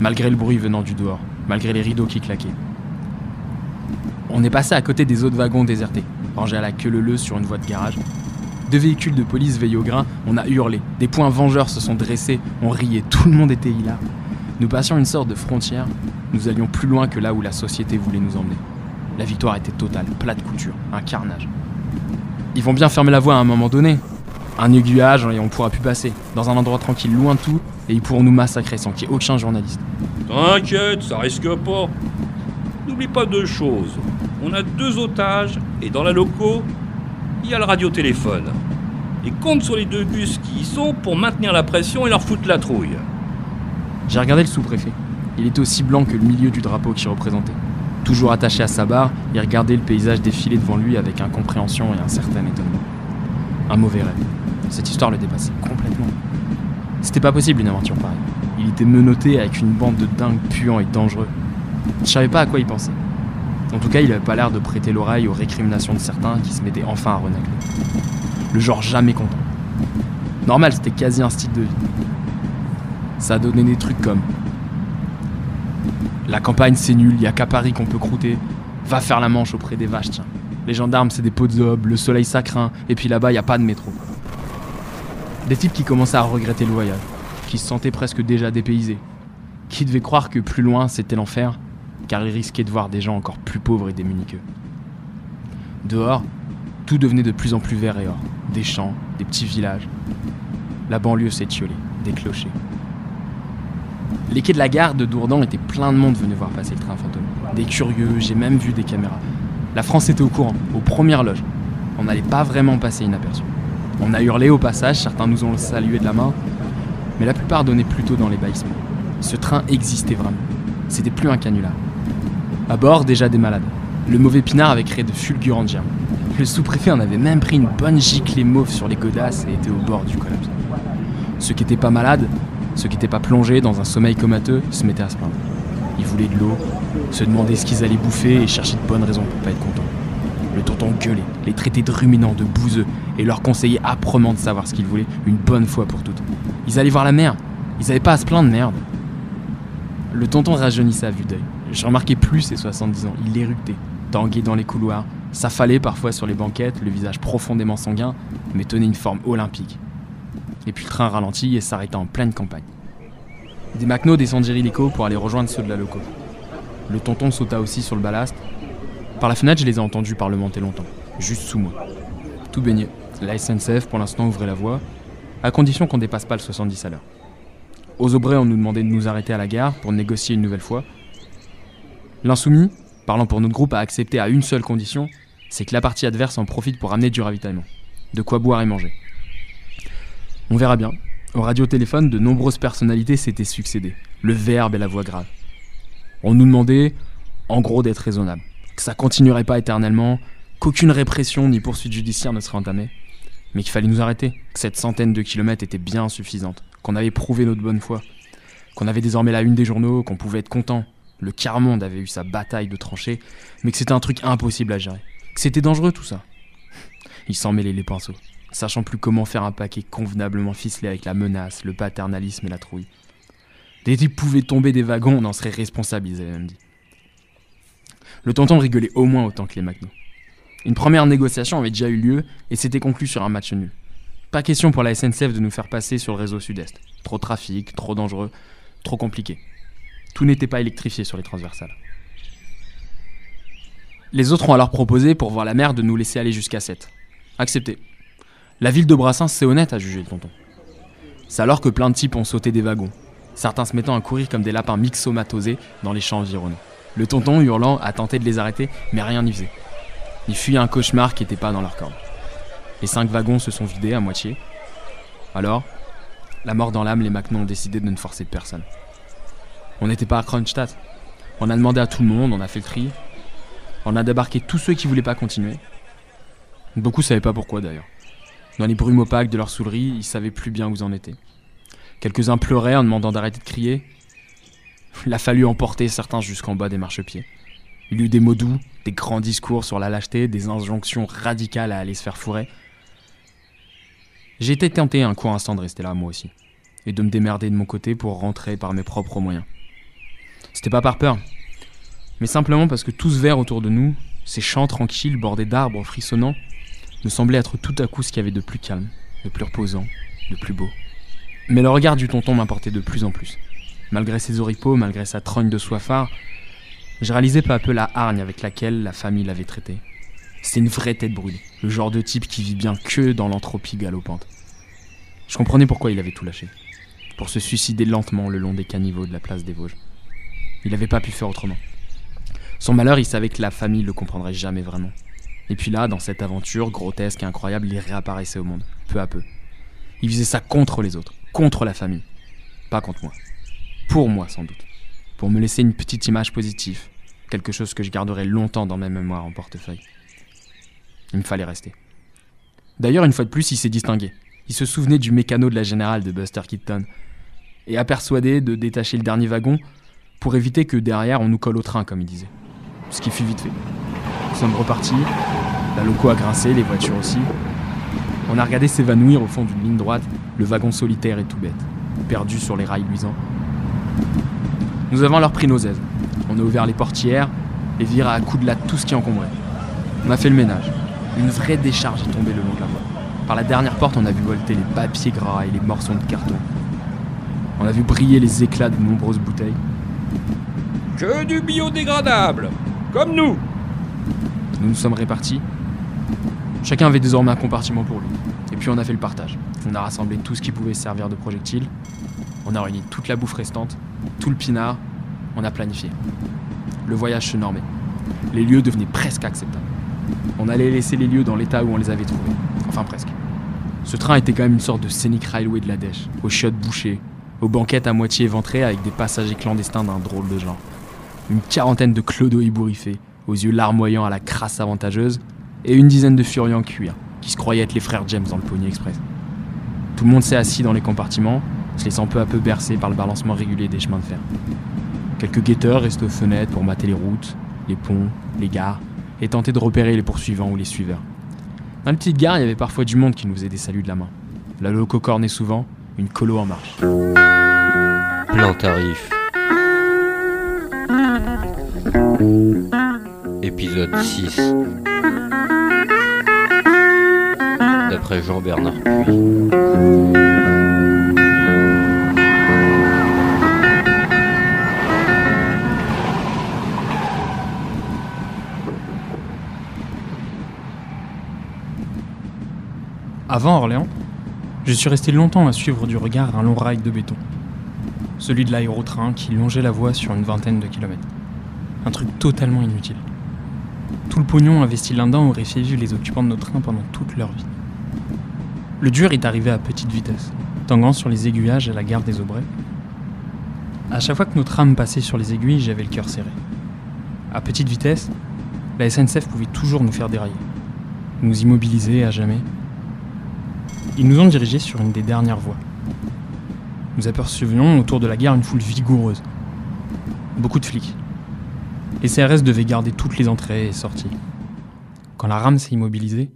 malgré le bruit venant du dehors, malgré les rideaux qui claquaient. On est passé à côté des autres wagons désertés, rangés à la queue leu sur une voie de garage. Deux véhicules de police veillent au grain, on a hurlé. Des poings vengeurs se sont dressés, on riait, tout le monde était hilar. Nous passions une sorte de frontière, nous allions plus loin que là où la société voulait nous emmener. La victoire était totale, plat de couture, un carnage. Ils vont bien fermer la voie à un moment donné. Un aiguillage et on pourra plus passer, dans un endroit tranquille, loin de tout, et ils pourront nous massacrer sans qu'il y ait aucun journaliste. T'inquiète, ça risque pas. N'oublie pas deux choses. On a deux otages, et dans la loco, il y a le radiotéléphone. Et compte sur les deux bus qui y sont pour maintenir la pression et leur foutre la trouille. J'ai regardé le sous-préfet. Il était aussi blanc que le milieu du drapeau qu'il représentait. Toujours attaché à sa barre, il regardait le paysage défiler devant lui avec incompréhension et un certain étonnement. Un mauvais rêve. Cette histoire le dépassait complètement. C'était pas possible une aventure pareille. Il était menotté avec une bande de dingues puants et dangereux. Je savais pas à quoi il pensait. En tout cas, il avait pas l'air de prêter l'oreille aux récriminations de certains qui se mettaient enfin à renacler. Le genre jamais content. Normal, c'était quasi un style de vie. Ça a donné des trucs comme La campagne c'est nul, y a qu'à Paris qu'on peut croûter. Va faire la manche auprès des vaches, tiens. Les gendarmes c'est des pots de zob, le soleil ça craint, et puis là-bas y a pas de métro. Des types qui commençaient à regretter le voyage, qui se sentaient presque déjà dépaysés, qui devaient croire que plus loin c'était l'enfer, car ils risquaient de voir des gens encore plus pauvres et démunis qu'eux. Dehors, tout devenait de plus en plus vert et or. Des champs, des petits villages. La banlieue s'étiolait, des clochers. Les quais de la gare de Dourdan étaient pleins de monde venu voir passer le train fantôme. Des curieux, j'ai même vu des caméras. La France était au courant, aux premières loges. On n'allait pas vraiment passer inaperçu. On a hurlé au passage, certains nous ont salué de la main, mais la plupart donnaient plutôt dans les. Ce train existait vraiment. C'était plus un canular. À bord, déjà des malades. Le mauvais pinard avait créé de fulgurantes germes. Le sous-préfet en avait même pris une bonne giclée mauve sur les godasses et était au bord du collapse. Ceux qui n'étaient pas malades, ceux qui n'étaient pas plongés dans un sommeil comateux, se mettaient à se plaindre. Ils voulaient de l'eau, se demandaient ce qu'ils allaient bouffer et cherchaient de bonnes raisons pour pas être contents. Le tonton gueulait, les traitait de ruminants, de bouseux, et leur conseillait âprement de savoir ce qu'ils voulaient une bonne fois pour toutes. Ils allaient voir la mer, ils n'avaient pas à se plaindre, merde. Le tonton rajeunissait à vue d'œil. Je remarquais plus ses 70 ans, il éructait, tanguait dans les couloirs, s'affalait parfois sur les banquettes, le visage profondément sanguin, mais tenait une forme olympique. Et puis le train ralentit et s'arrêta en pleine campagne. Des macnos descendirent illico pour aller rejoindre ceux de la loco. Le tonton sauta aussi sur le ballast. Par la fenêtre, je les ai entendus parlementer longtemps, juste sous moi. Tout baigné. La SNCF pour l'instant ouvrait la voie, à condition qu'on dépasse pas le 70 à l'heure. Aux Aubrais, on nous demandait de nous arrêter à la gare pour négocier une nouvelle fois. L'insoumis, parlant pour notre groupe, a accepté à une seule condition, c'est que la partie adverse en profite pour amener du ravitaillement. De quoi boire et manger. On verra bien. Au radiotéléphone, de nombreuses personnalités s'étaient succédées. Le verbe et la voix grave. On nous demandait, en gros, d'être raisonnable. Que ça continuerait pas éternellement, qu'aucune répression ni poursuite judiciaire ne serait entamée. Mais qu'il fallait nous arrêter, que cette centaine de kilomètres était bien suffisante, qu'on avait prouvé notre bonne foi, qu'on avait désormais la une des journaux, qu'on pouvait être content. Le quart-monde avait eu sa bataille de tranchées, mais que c'était un truc impossible à gérer. Que c'était dangereux tout ça. Il s'en mêlait les pinceaux sachant plus comment faire un paquet convenablement ficelé avec la menace, le paternalisme et la trouille. Des types pouvaient tomber des wagons, on en serait responsable, ils avaient même dit. Le tonton rigolait au moins autant que les McNo. Une première négociation avait déjà eu lieu et s'était conclue sur un match nul. Pas question pour la SNCF de nous faire passer sur le réseau sud-est. Trop trafic, trop dangereux, trop compliqué. Tout n'était pas électrifié sur les transversales. Les autres ont alors proposé, pour voir la mer, de nous laisser aller jusqu'à 7. Accepté. La ville de Brassens, c'est honnête, à juger le tonton. C'est alors que plein de types ont sauté des wagons, certains se mettant à courir comme des lapins mixomatosés dans les champs environnants. Le tonton, hurlant, a tenté de les arrêter, mais rien n'y faisait. Ils fuyaient un cauchemar qui n'était pas dans leur corps. Les cinq wagons se sont vidés à moitié. Alors, la mort dans l'âme, les Macnons ont décidé de ne forcer personne. On n'était pas à Kronstadt. On a demandé à tout le monde, on a fait le tri. On a débarqué tous ceux qui voulaient pas continuer. Beaucoup savaient pas pourquoi d'ailleurs. Dans les brumes opaques de leur soulerie, ils savaient plus bien où ils en étaient. Quelques-uns pleuraient en demandant d'arrêter de crier. Il a fallu emporter certains jusqu'en bas des marchepieds. Il eut des mots doux, des grands discours sur la lâcheté, des injonctions radicales à aller se faire fourrer. Été tenté un court instant de rester là, moi aussi, et de me démerder de mon côté pour rentrer par mes propres moyens. C'était pas par peur, mais simplement parce que tout ce vert autour de nous, ces champs tranquilles bordés d'arbres frissonnants, me semblait être tout à coup ce qu'il y avait de plus calme, de plus reposant, de plus beau. Mais le regard du tonton m'importait de plus en plus. Malgré ses oripeaux, malgré sa trogne de soifard, je réalisais peu à peu la hargne avec laquelle la famille l'avait traité. C'était une vraie tête brûlée, le genre de type qui vit bien que dans l'entropie galopante. Je comprenais pourquoi il avait tout lâché. Pour se suicider lentement le long des caniveaux de la place des Vosges. Il n'avait pas pu faire autrement. Son malheur, il savait que la famille le comprendrait jamais vraiment. Et puis là, dans cette aventure grotesque et incroyable, il réapparaissait au monde, peu à peu. Il faisait ça contre les autres, contre la famille. Pas contre moi. Pour moi, sans doute. Pour me laisser une petite image positive. Quelque chose que je garderai longtemps dans ma mémoire en portefeuille. Il me fallait rester. D'ailleurs, une fois de plus, il s'est distingué. Il se souvenait du mécano de la générale de Buster Keaton. Et a persuadé de détacher le dernier wagon pour éviter que derrière on nous colle au train, comme il disait. Ce qui fut vite fait. Nous sommes repartis, la loco a grincé, les voitures aussi. On a regardé s'évanouir au fond d'une ligne droite le wagon solitaire et tout bête, perdu sur les rails luisants. Nous avons alors pris nos aises. On a ouvert les portières et viré à coups de latte tout ce qui encombrait. On a fait le ménage. Une vraie décharge est tombée le long de la voie. Par la dernière porte, on a vu volter les papiers gras et les morceaux de carton. On a vu briller les éclats de nombreuses bouteilles. Que du biodégradable Comme nous Nous nous sommes répartis. Chacun avait désormais un compartiment pour lui. Et puis on a fait le partage. On a rassemblé tout ce qui pouvait servir de projectile. On a réuni toute la bouffe restante, tout le pinard. On a planifié. Le voyage se normait. Les lieux devenaient presque acceptables. On allait laisser les lieux dans l'état où on les avait trouvés. Enfin presque. Ce train était quand même une sorte de scénic railway de la dèche, aux chiottes bouchées, aux banquettes à moitié éventrées avec des passagers clandestins d'un drôle de genre. Une quarantaine de clodos ébouriffés, aux yeux larmoyants à la crasse avantageuse, et une dizaine de furieux en cuir, qui se croyaient être les frères James dans le Pony Express. Tout le monde s'est assis dans les compartiments, se laissant peu à peu bercer par le balancement régulier des chemins de fer. Quelques guetteurs restent aux fenêtres pour mater les routes, les ponts, les gares, et tenter de repérer les poursuivants ou les suiveurs. Dans les petites gares, il y avait parfois du monde qui nous faisait des saluts de la main. La loco cornait souvent, une colo en marche. Plein tarif. Épisode 6. D'après Jean-Bernard Puy. Avant Orléans, je suis resté longtemps à suivre du regard un long rail de béton. Celui de l'aérotrain qui longeait la voie sur une vingtaine de kilomètres. Un truc totalement inutile. Tout le pognon investi là-dedans aurait fait les occupants de nos trains pendant toute leur vie. Le dur est arrivé à petite vitesse, tanguant sur les aiguillages à la gare des Aubrais. À chaque fois que nos trams passaient sur les aiguilles, j'avais le cœur serré. À petite vitesse, la SNCF pouvait toujours nous faire dérailler, nous immobiliser à jamais. Ils nous ont dirigés sur une des dernières voies. Nous apercevions autour de la gare une foule vigoureuse. Beaucoup de flics. Les CRS devaient garder toutes les entrées et sorties. Quand la rame s'est immobilisée,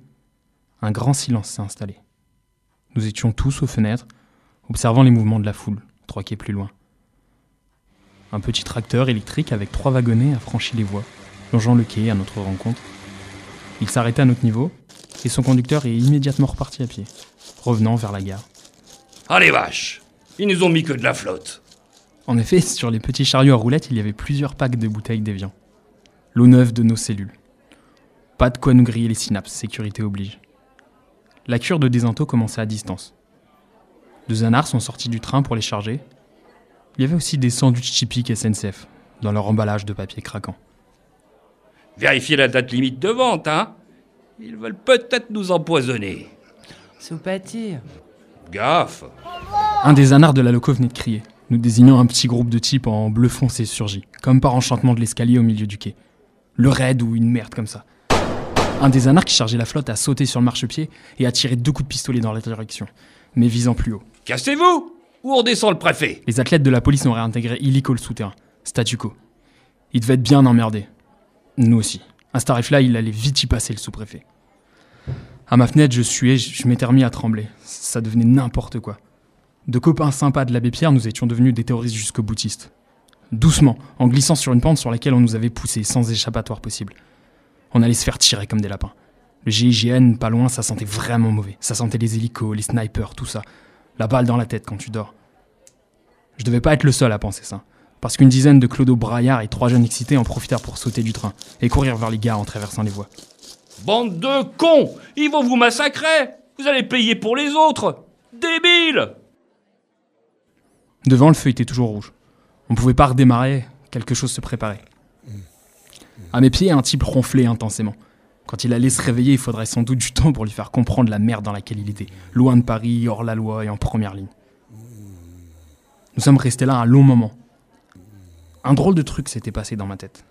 un grand silence s'est installé. Nous étions tous aux fenêtres, observant les mouvements de la foule, trois quais plus loin. Un petit tracteur électrique avec trois wagonnets a franchi les voies, longeant le quai à notre rencontre. Il s'arrêtait à notre niveau, et son conducteur est immédiatement reparti à pied, revenant vers la gare. Allez vaches Ils nous ont mis que de la flotte. En effet, sur les petits chariots à roulettes, il y avait plusieurs packs de bouteilles d'évian. L'eau neuve de nos cellules. Pas de quoi nous griller les synapses, sécurité oblige. La cure de désinto commençait à distance. Deux anards sont sortis du train pour les charger. Il y avait aussi des sandwichs typiques SNCF, dans leur emballage de papier craquant. Vérifiez la date limite de vente, hein Ils veulent peut-être nous empoisonner. Soupati. Gaffe Un des anards de la loco venait de crier, nous désignant un petit groupe de types en bleu foncé surgit, comme par enchantement de l'escalier au milieu du quai. Le raid ou une merde comme ça. Un des anards qui chargeait la flotte a sauté sur le marchepied et a tiré deux coups de pistolet dans la direction, mais visant plus haut. Cassez-vous Ou on descend le préfet Les athlètes de la police ont réintégré illico le souterrain, statu quo. Il devait être bien emmerdé. Nous aussi. À ce tarif-là, il allait vite y passer le sous-préfet. À ma fenêtre, je suais, je m'étais remis à trembler. Ça devenait n'importe quoi. De copains sympas de l'abbé Pierre, nous étions devenus des terroristes jusqu'au boutistes. Doucement, en glissant sur une pente sur laquelle on nous avait poussés, sans échappatoire possible. On allait se faire tirer comme des lapins. Le GIGN, pas loin, ça sentait vraiment mauvais. Ça sentait les hélicos, les snipers, tout ça. La balle dans la tête quand tu dors. Je devais pas être le seul à penser ça. Parce qu'une dizaine de clodos braillards et trois jeunes excités en profitèrent pour sauter du train et courir vers les gares en traversant les voies. Bande de cons Ils vont vous massacrer Vous allez payer pour les autres Débiles Devant, le feu était toujours rouge. On pouvait pas redémarrer, quelque chose se préparait. À mes pieds, un type ronflait intensément. Quand il allait se réveiller, il faudrait sans doute du temps pour lui faire comprendre la merde dans laquelle il était, loin de Paris, hors la loi et en première ligne. Nous sommes restés là un long moment. Un drôle de truc s'était passé dans ma tête.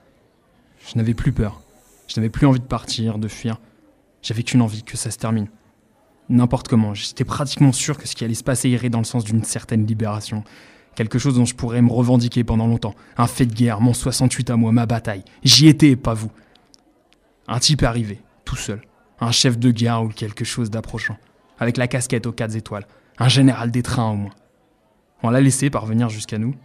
Je n'avais plus peur. Je n'avais plus envie de partir, de fuir. J'avais qu'une envie, que ça se termine. N'importe comment, j'étais pratiquement sûr que ce qui allait se passer irait dans le sens d'une certaine libération. Quelque chose dont je pourrais me revendiquer pendant longtemps. Un fait de guerre, mon 68 à moi, ma bataille. J'y étais, pas vous. Un type arrivé, tout seul. Un chef de guerre ou quelque chose d'approchant. Avec la casquette aux quatre étoiles. Un général des trains au moins. On l'a laissé parvenir jusqu'à nous.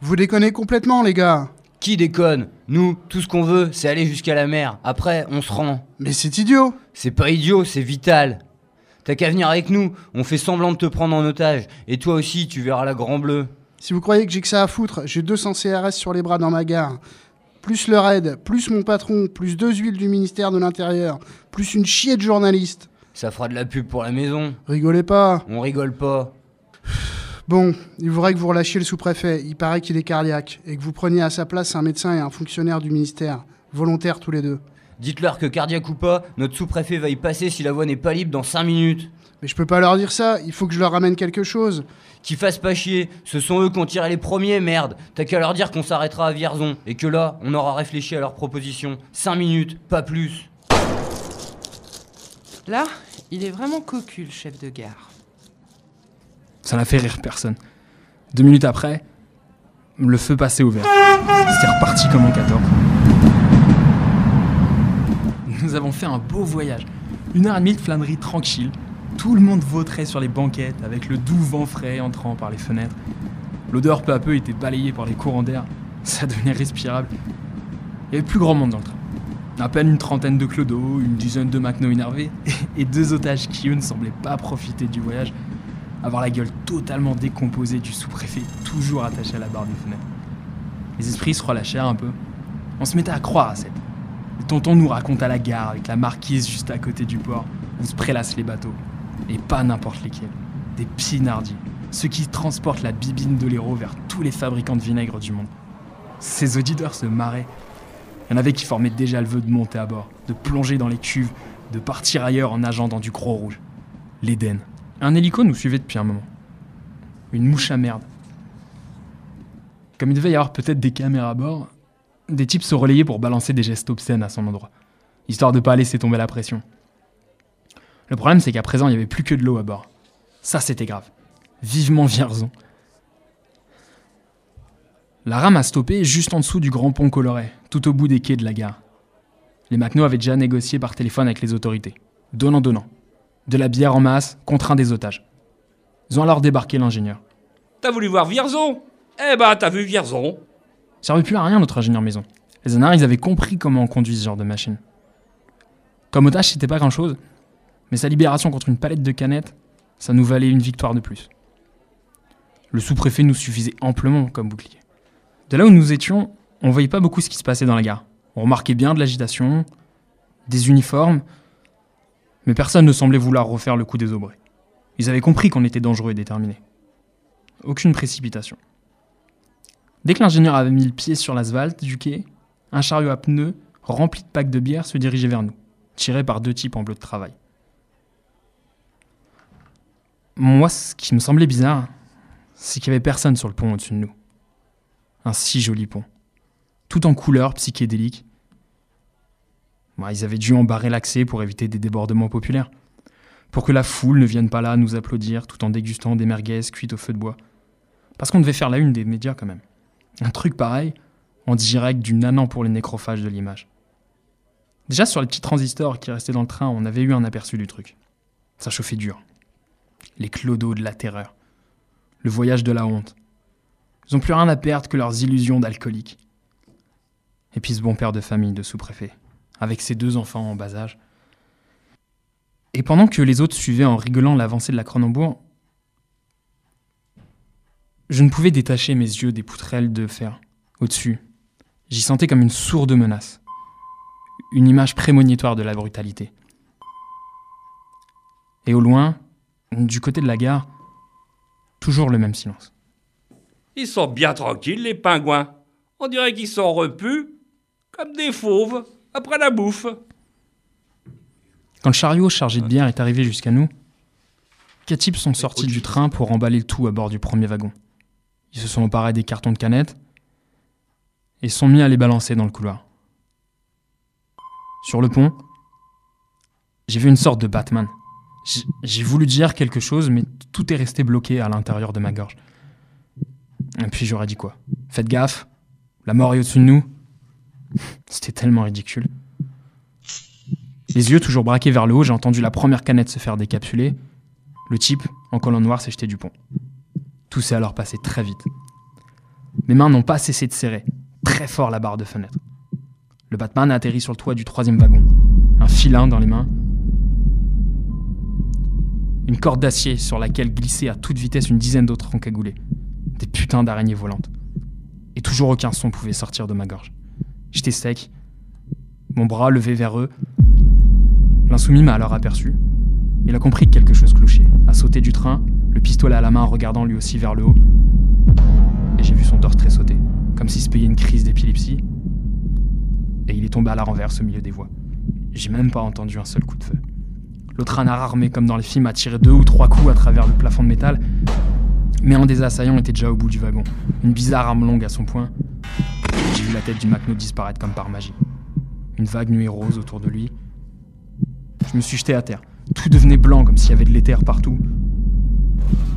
Vous déconnez complètement, les gars. Qui déconne? Nous, tout ce qu'on veut, c'est aller jusqu'à la mer. Après, on se rend. Mais c'est idiot. C'est pas idiot, c'est vital. T'as qu'à venir avec nous, on fait semblant de te prendre en otage. Et toi aussi, tu verras la Grand Bleu. Si vous croyez que j'ai que ça à foutre, j'ai 200 CRS sur les bras dans ma gare. Plus le raid, plus mon patron, plus deux huiles du ministère de l'Intérieur, plus une chier de journalistes. Ça fera de la pub pour la maison. Rigolez pas. On rigole pas. Bon, il voudrait que vous relâchiez le sous-préfet. Il paraît qu'il est cardiaque. Et que vous preniez à sa place un médecin et un fonctionnaire du ministère. Volontaires tous les deux. Dites-leur que cardiaque ou pas, notre sous-préfet va y passer si la voie n'est pas libre dans 5 minutes. Mais je peux pas leur dire ça. Il faut que je leur ramène quelque chose. Qu'ils fassent pas chier, ce sont eux qui ont tiré les premiers, merde. T'as qu'à leur dire qu'on s'arrêtera à Vierzon et que là, on aura réfléchi à leur proposition. 5 minutes, pas plus. Là, il est vraiment cocu, le chef de gare. Ça n'a fait rire personne. Deux minutes après, le feu passait au vert. C'était reparti comme en 14. Nous avons fait un beau voyage. Une heure et demie de flânerie tranquille. Tout le monde vautrait sur les banquettes avec le doux vent frais entrant par les fenêtres. L'odeur peu à peu était balayée par les courants d'air. Ça devenait respirable. Il y avait plus grand monde dans le train. À peine une trentaine de clodos, une dizaine de macnos énervés et deux otages qui, eux, ne semblaient pas profiter du voyage avoir la gueule totalement décomposée du sous-préfet, toujours attaché à la barre des fenêtres. Les esprits se relâchèrent un peu. On se mettait à croire à cette. Le tonton nous raconte à la gare, avec la marquise juste à côté du port, où se prélassent les bateaux. Et pas n'importe lesquels. Des pinardiers. Ceux qui transportent la bibine de l'héros vers tous les fabricants de vinaigre du monde. Ces auditeurs se marraient. Il y en avait qui formaient déjà le vœu de monter à bord, de plonger dans les cuves, de partir ailleurs en nageant dans du gros rouge. L'Éden. Un hélico nous suivait depuis un moment. Une mouche à merde. Comme il devait y avoir peut-être des caméras à bord, des types se relayaient pour balancer des gestes obscènes à son endroit, histoire de pas laisser tomber la pression. Le problème, c'est qu'à présent, il n'y avait plus que de l'eau à bord. Ça, c'était grave. Vivement Vierzon. La rame a stoppé juste en dessous du grand pont coloré, tout au bout des quais de la gare. Les Macno avaient déjà négocié par téléphone avec les autorités, donnant-donnant de la bière en masse contre un des otages. Ils ont alors débarqué l'ingénieur. T'as voulu voir Vierzon? Eh bah, t'as vu Vierzon. Ça servait plus à rien notre ingénieur maison. Les anards, ils avaient compris comment on conduit ce genre de machine. Comme otage, c'était pas grand chose, mais sa libération contre une palette de canettes, ça nous valait une victoire de plus. Le sous-préfet nous suffisait amplement comme bouclier. De là où nous étions, on voyait pas beaucoup ce qui se passait dans la gare. On remarquait bien de l'agitation, des uniformes, mais personne ne semblait vouloir refaire le coup des aubrets. Ils avaient compris qu'on était dangereux et déterminés. Aucune précipitation. Dès que l'ingénieur avait mis le pied sur l'asphalte du quai, un chariot à pneus rempli de packs de bière se dirigeait vers nous, tiré par deux types en bleu de travail. Moi, ce qui me semblait bizarre, c'est qu'il n'y avait personne sur le pont au-dessus de nous. Un si joli pont. Tout en couleur psychédélique, ils avaient dû embarrer l'accès pour éviter des débordements populaires. Pour que la foule ne vienne pas là nous applaudir tout en dégustant des merguez cuites au feu de bois. Parce qu'on devait faire la une des médias quand même. Un truc pareil, en direct du nanan pour les nécrophages de l'image. Déjà sur les petits transistors qui restaient dans le train, on avait eu un aperçu du truc. Ça chauffait dur. Les clodos de la terreur. Le voyage de la honte. Ils n'ont plus rien à perdre que leurs illusions d'alcooliques. Et puis ce bon père de famille de sous-préfet, avec ses deux enfants en bas âge. Et pendant que les autres suivaient en rigolant l'avancée de la Cronenbourg, je ne pouvais détacher mes yeux des poutrelles de fer au-dessus. J'y sentais comme une sourde menace, une image prémonitoire de la brutalité. Et au loin, du côté de la gare, toujours le même silence. Ils sont bien tranquilles, les pingouins. On dirait qu'ils sont repus comme des fauves après la bouffe. Quand le chariot chargé de bière est arrivé jusqu'à nous, quatre types sont sortis du train pour emballer le tout à bord du premier wagon. Ils se sont emparés des cartons de canettes et sont mis à les balancer dans le couloir. Sur le pont, j'ai vu une sorte de Batman. J'ai voulu dire quelque chose, mais tout est resté bloqué à l'intérieur de ma gorge. Et puis j'aurais dit quoi? Faites gaffe, la mort est au-dessus de nous. C'était tellement ridicule. Les yeux toujours braqués vers le haut, j'ai entendu la première canette se faire décapsuler. Le type, en collant noir, s'est jeté du pont. Tout s'est alors passé très vite. Mes mains n'ont pas cessé de serrer, très fort la barre de fenêtre. Le Batman a atterri sur le toit du troisième wagon, un filin dans les mains, une corde d'acier sur laquelle glissaient à toute vitesse une dizaine d'autres encagoulés, des putains d'araignées volantes. Et toujours aucun son pouvait sortir de ma gorge. J'étais sec, mon bras levé vers eux. L'insoumis m'a alors aperçu. Il a compris que quelque chose clochait, a sauté du train, le pistolet à la main regardant lui aussi vers le haut. Et j'ai vu son torse tressauter, comme s'il se payait une crise d'épilepsie. Et il est tombé à la renverse au milieu des voies. J'ai même pas entendu un seul coup de feu. L'autre âne armé comme dans les films a tiré deux ou trois coups à travers le plafond de métal, mais un des assaillants était déjà au bout du wagon, une bizarre arme longue à son poing. J'ai vu la tête du Macno disparaître comme par magie. Une vague nuée rose autour de lui. Je me suis jeté à terre. Tout devenait blanc comme s'il y avait de l'éther partout.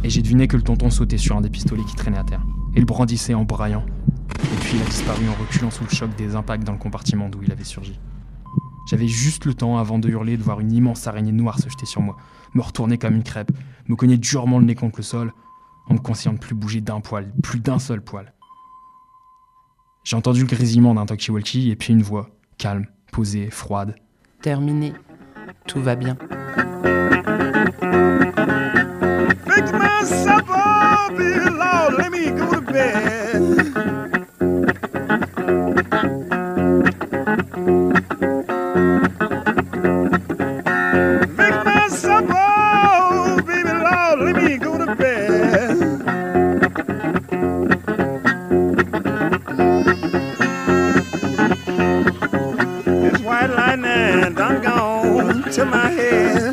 Et j'ai deviné que le tonton sautait sur un des pistolets qui traînait à terre et le brandissait en braillant. Et puis il a disparu en reculant sous le choc des impacts dans le compartiment d'où il avait surgi. J'avais juste le temps, avant de hurler, de voir une immense araignée noire se jeter sur moi, me retourner comme une crêpe, me cogner durement le nez contre le sol, en me conseillant de plus bouger d'un poil, plus d'un seul poil. J'ai entendu le grésillement d'un talkie-walkie et puis une voix, calme, posée, froide. Terminé. Tout va bien. Fix myself up, dear Lord, let me go to bed. To my head.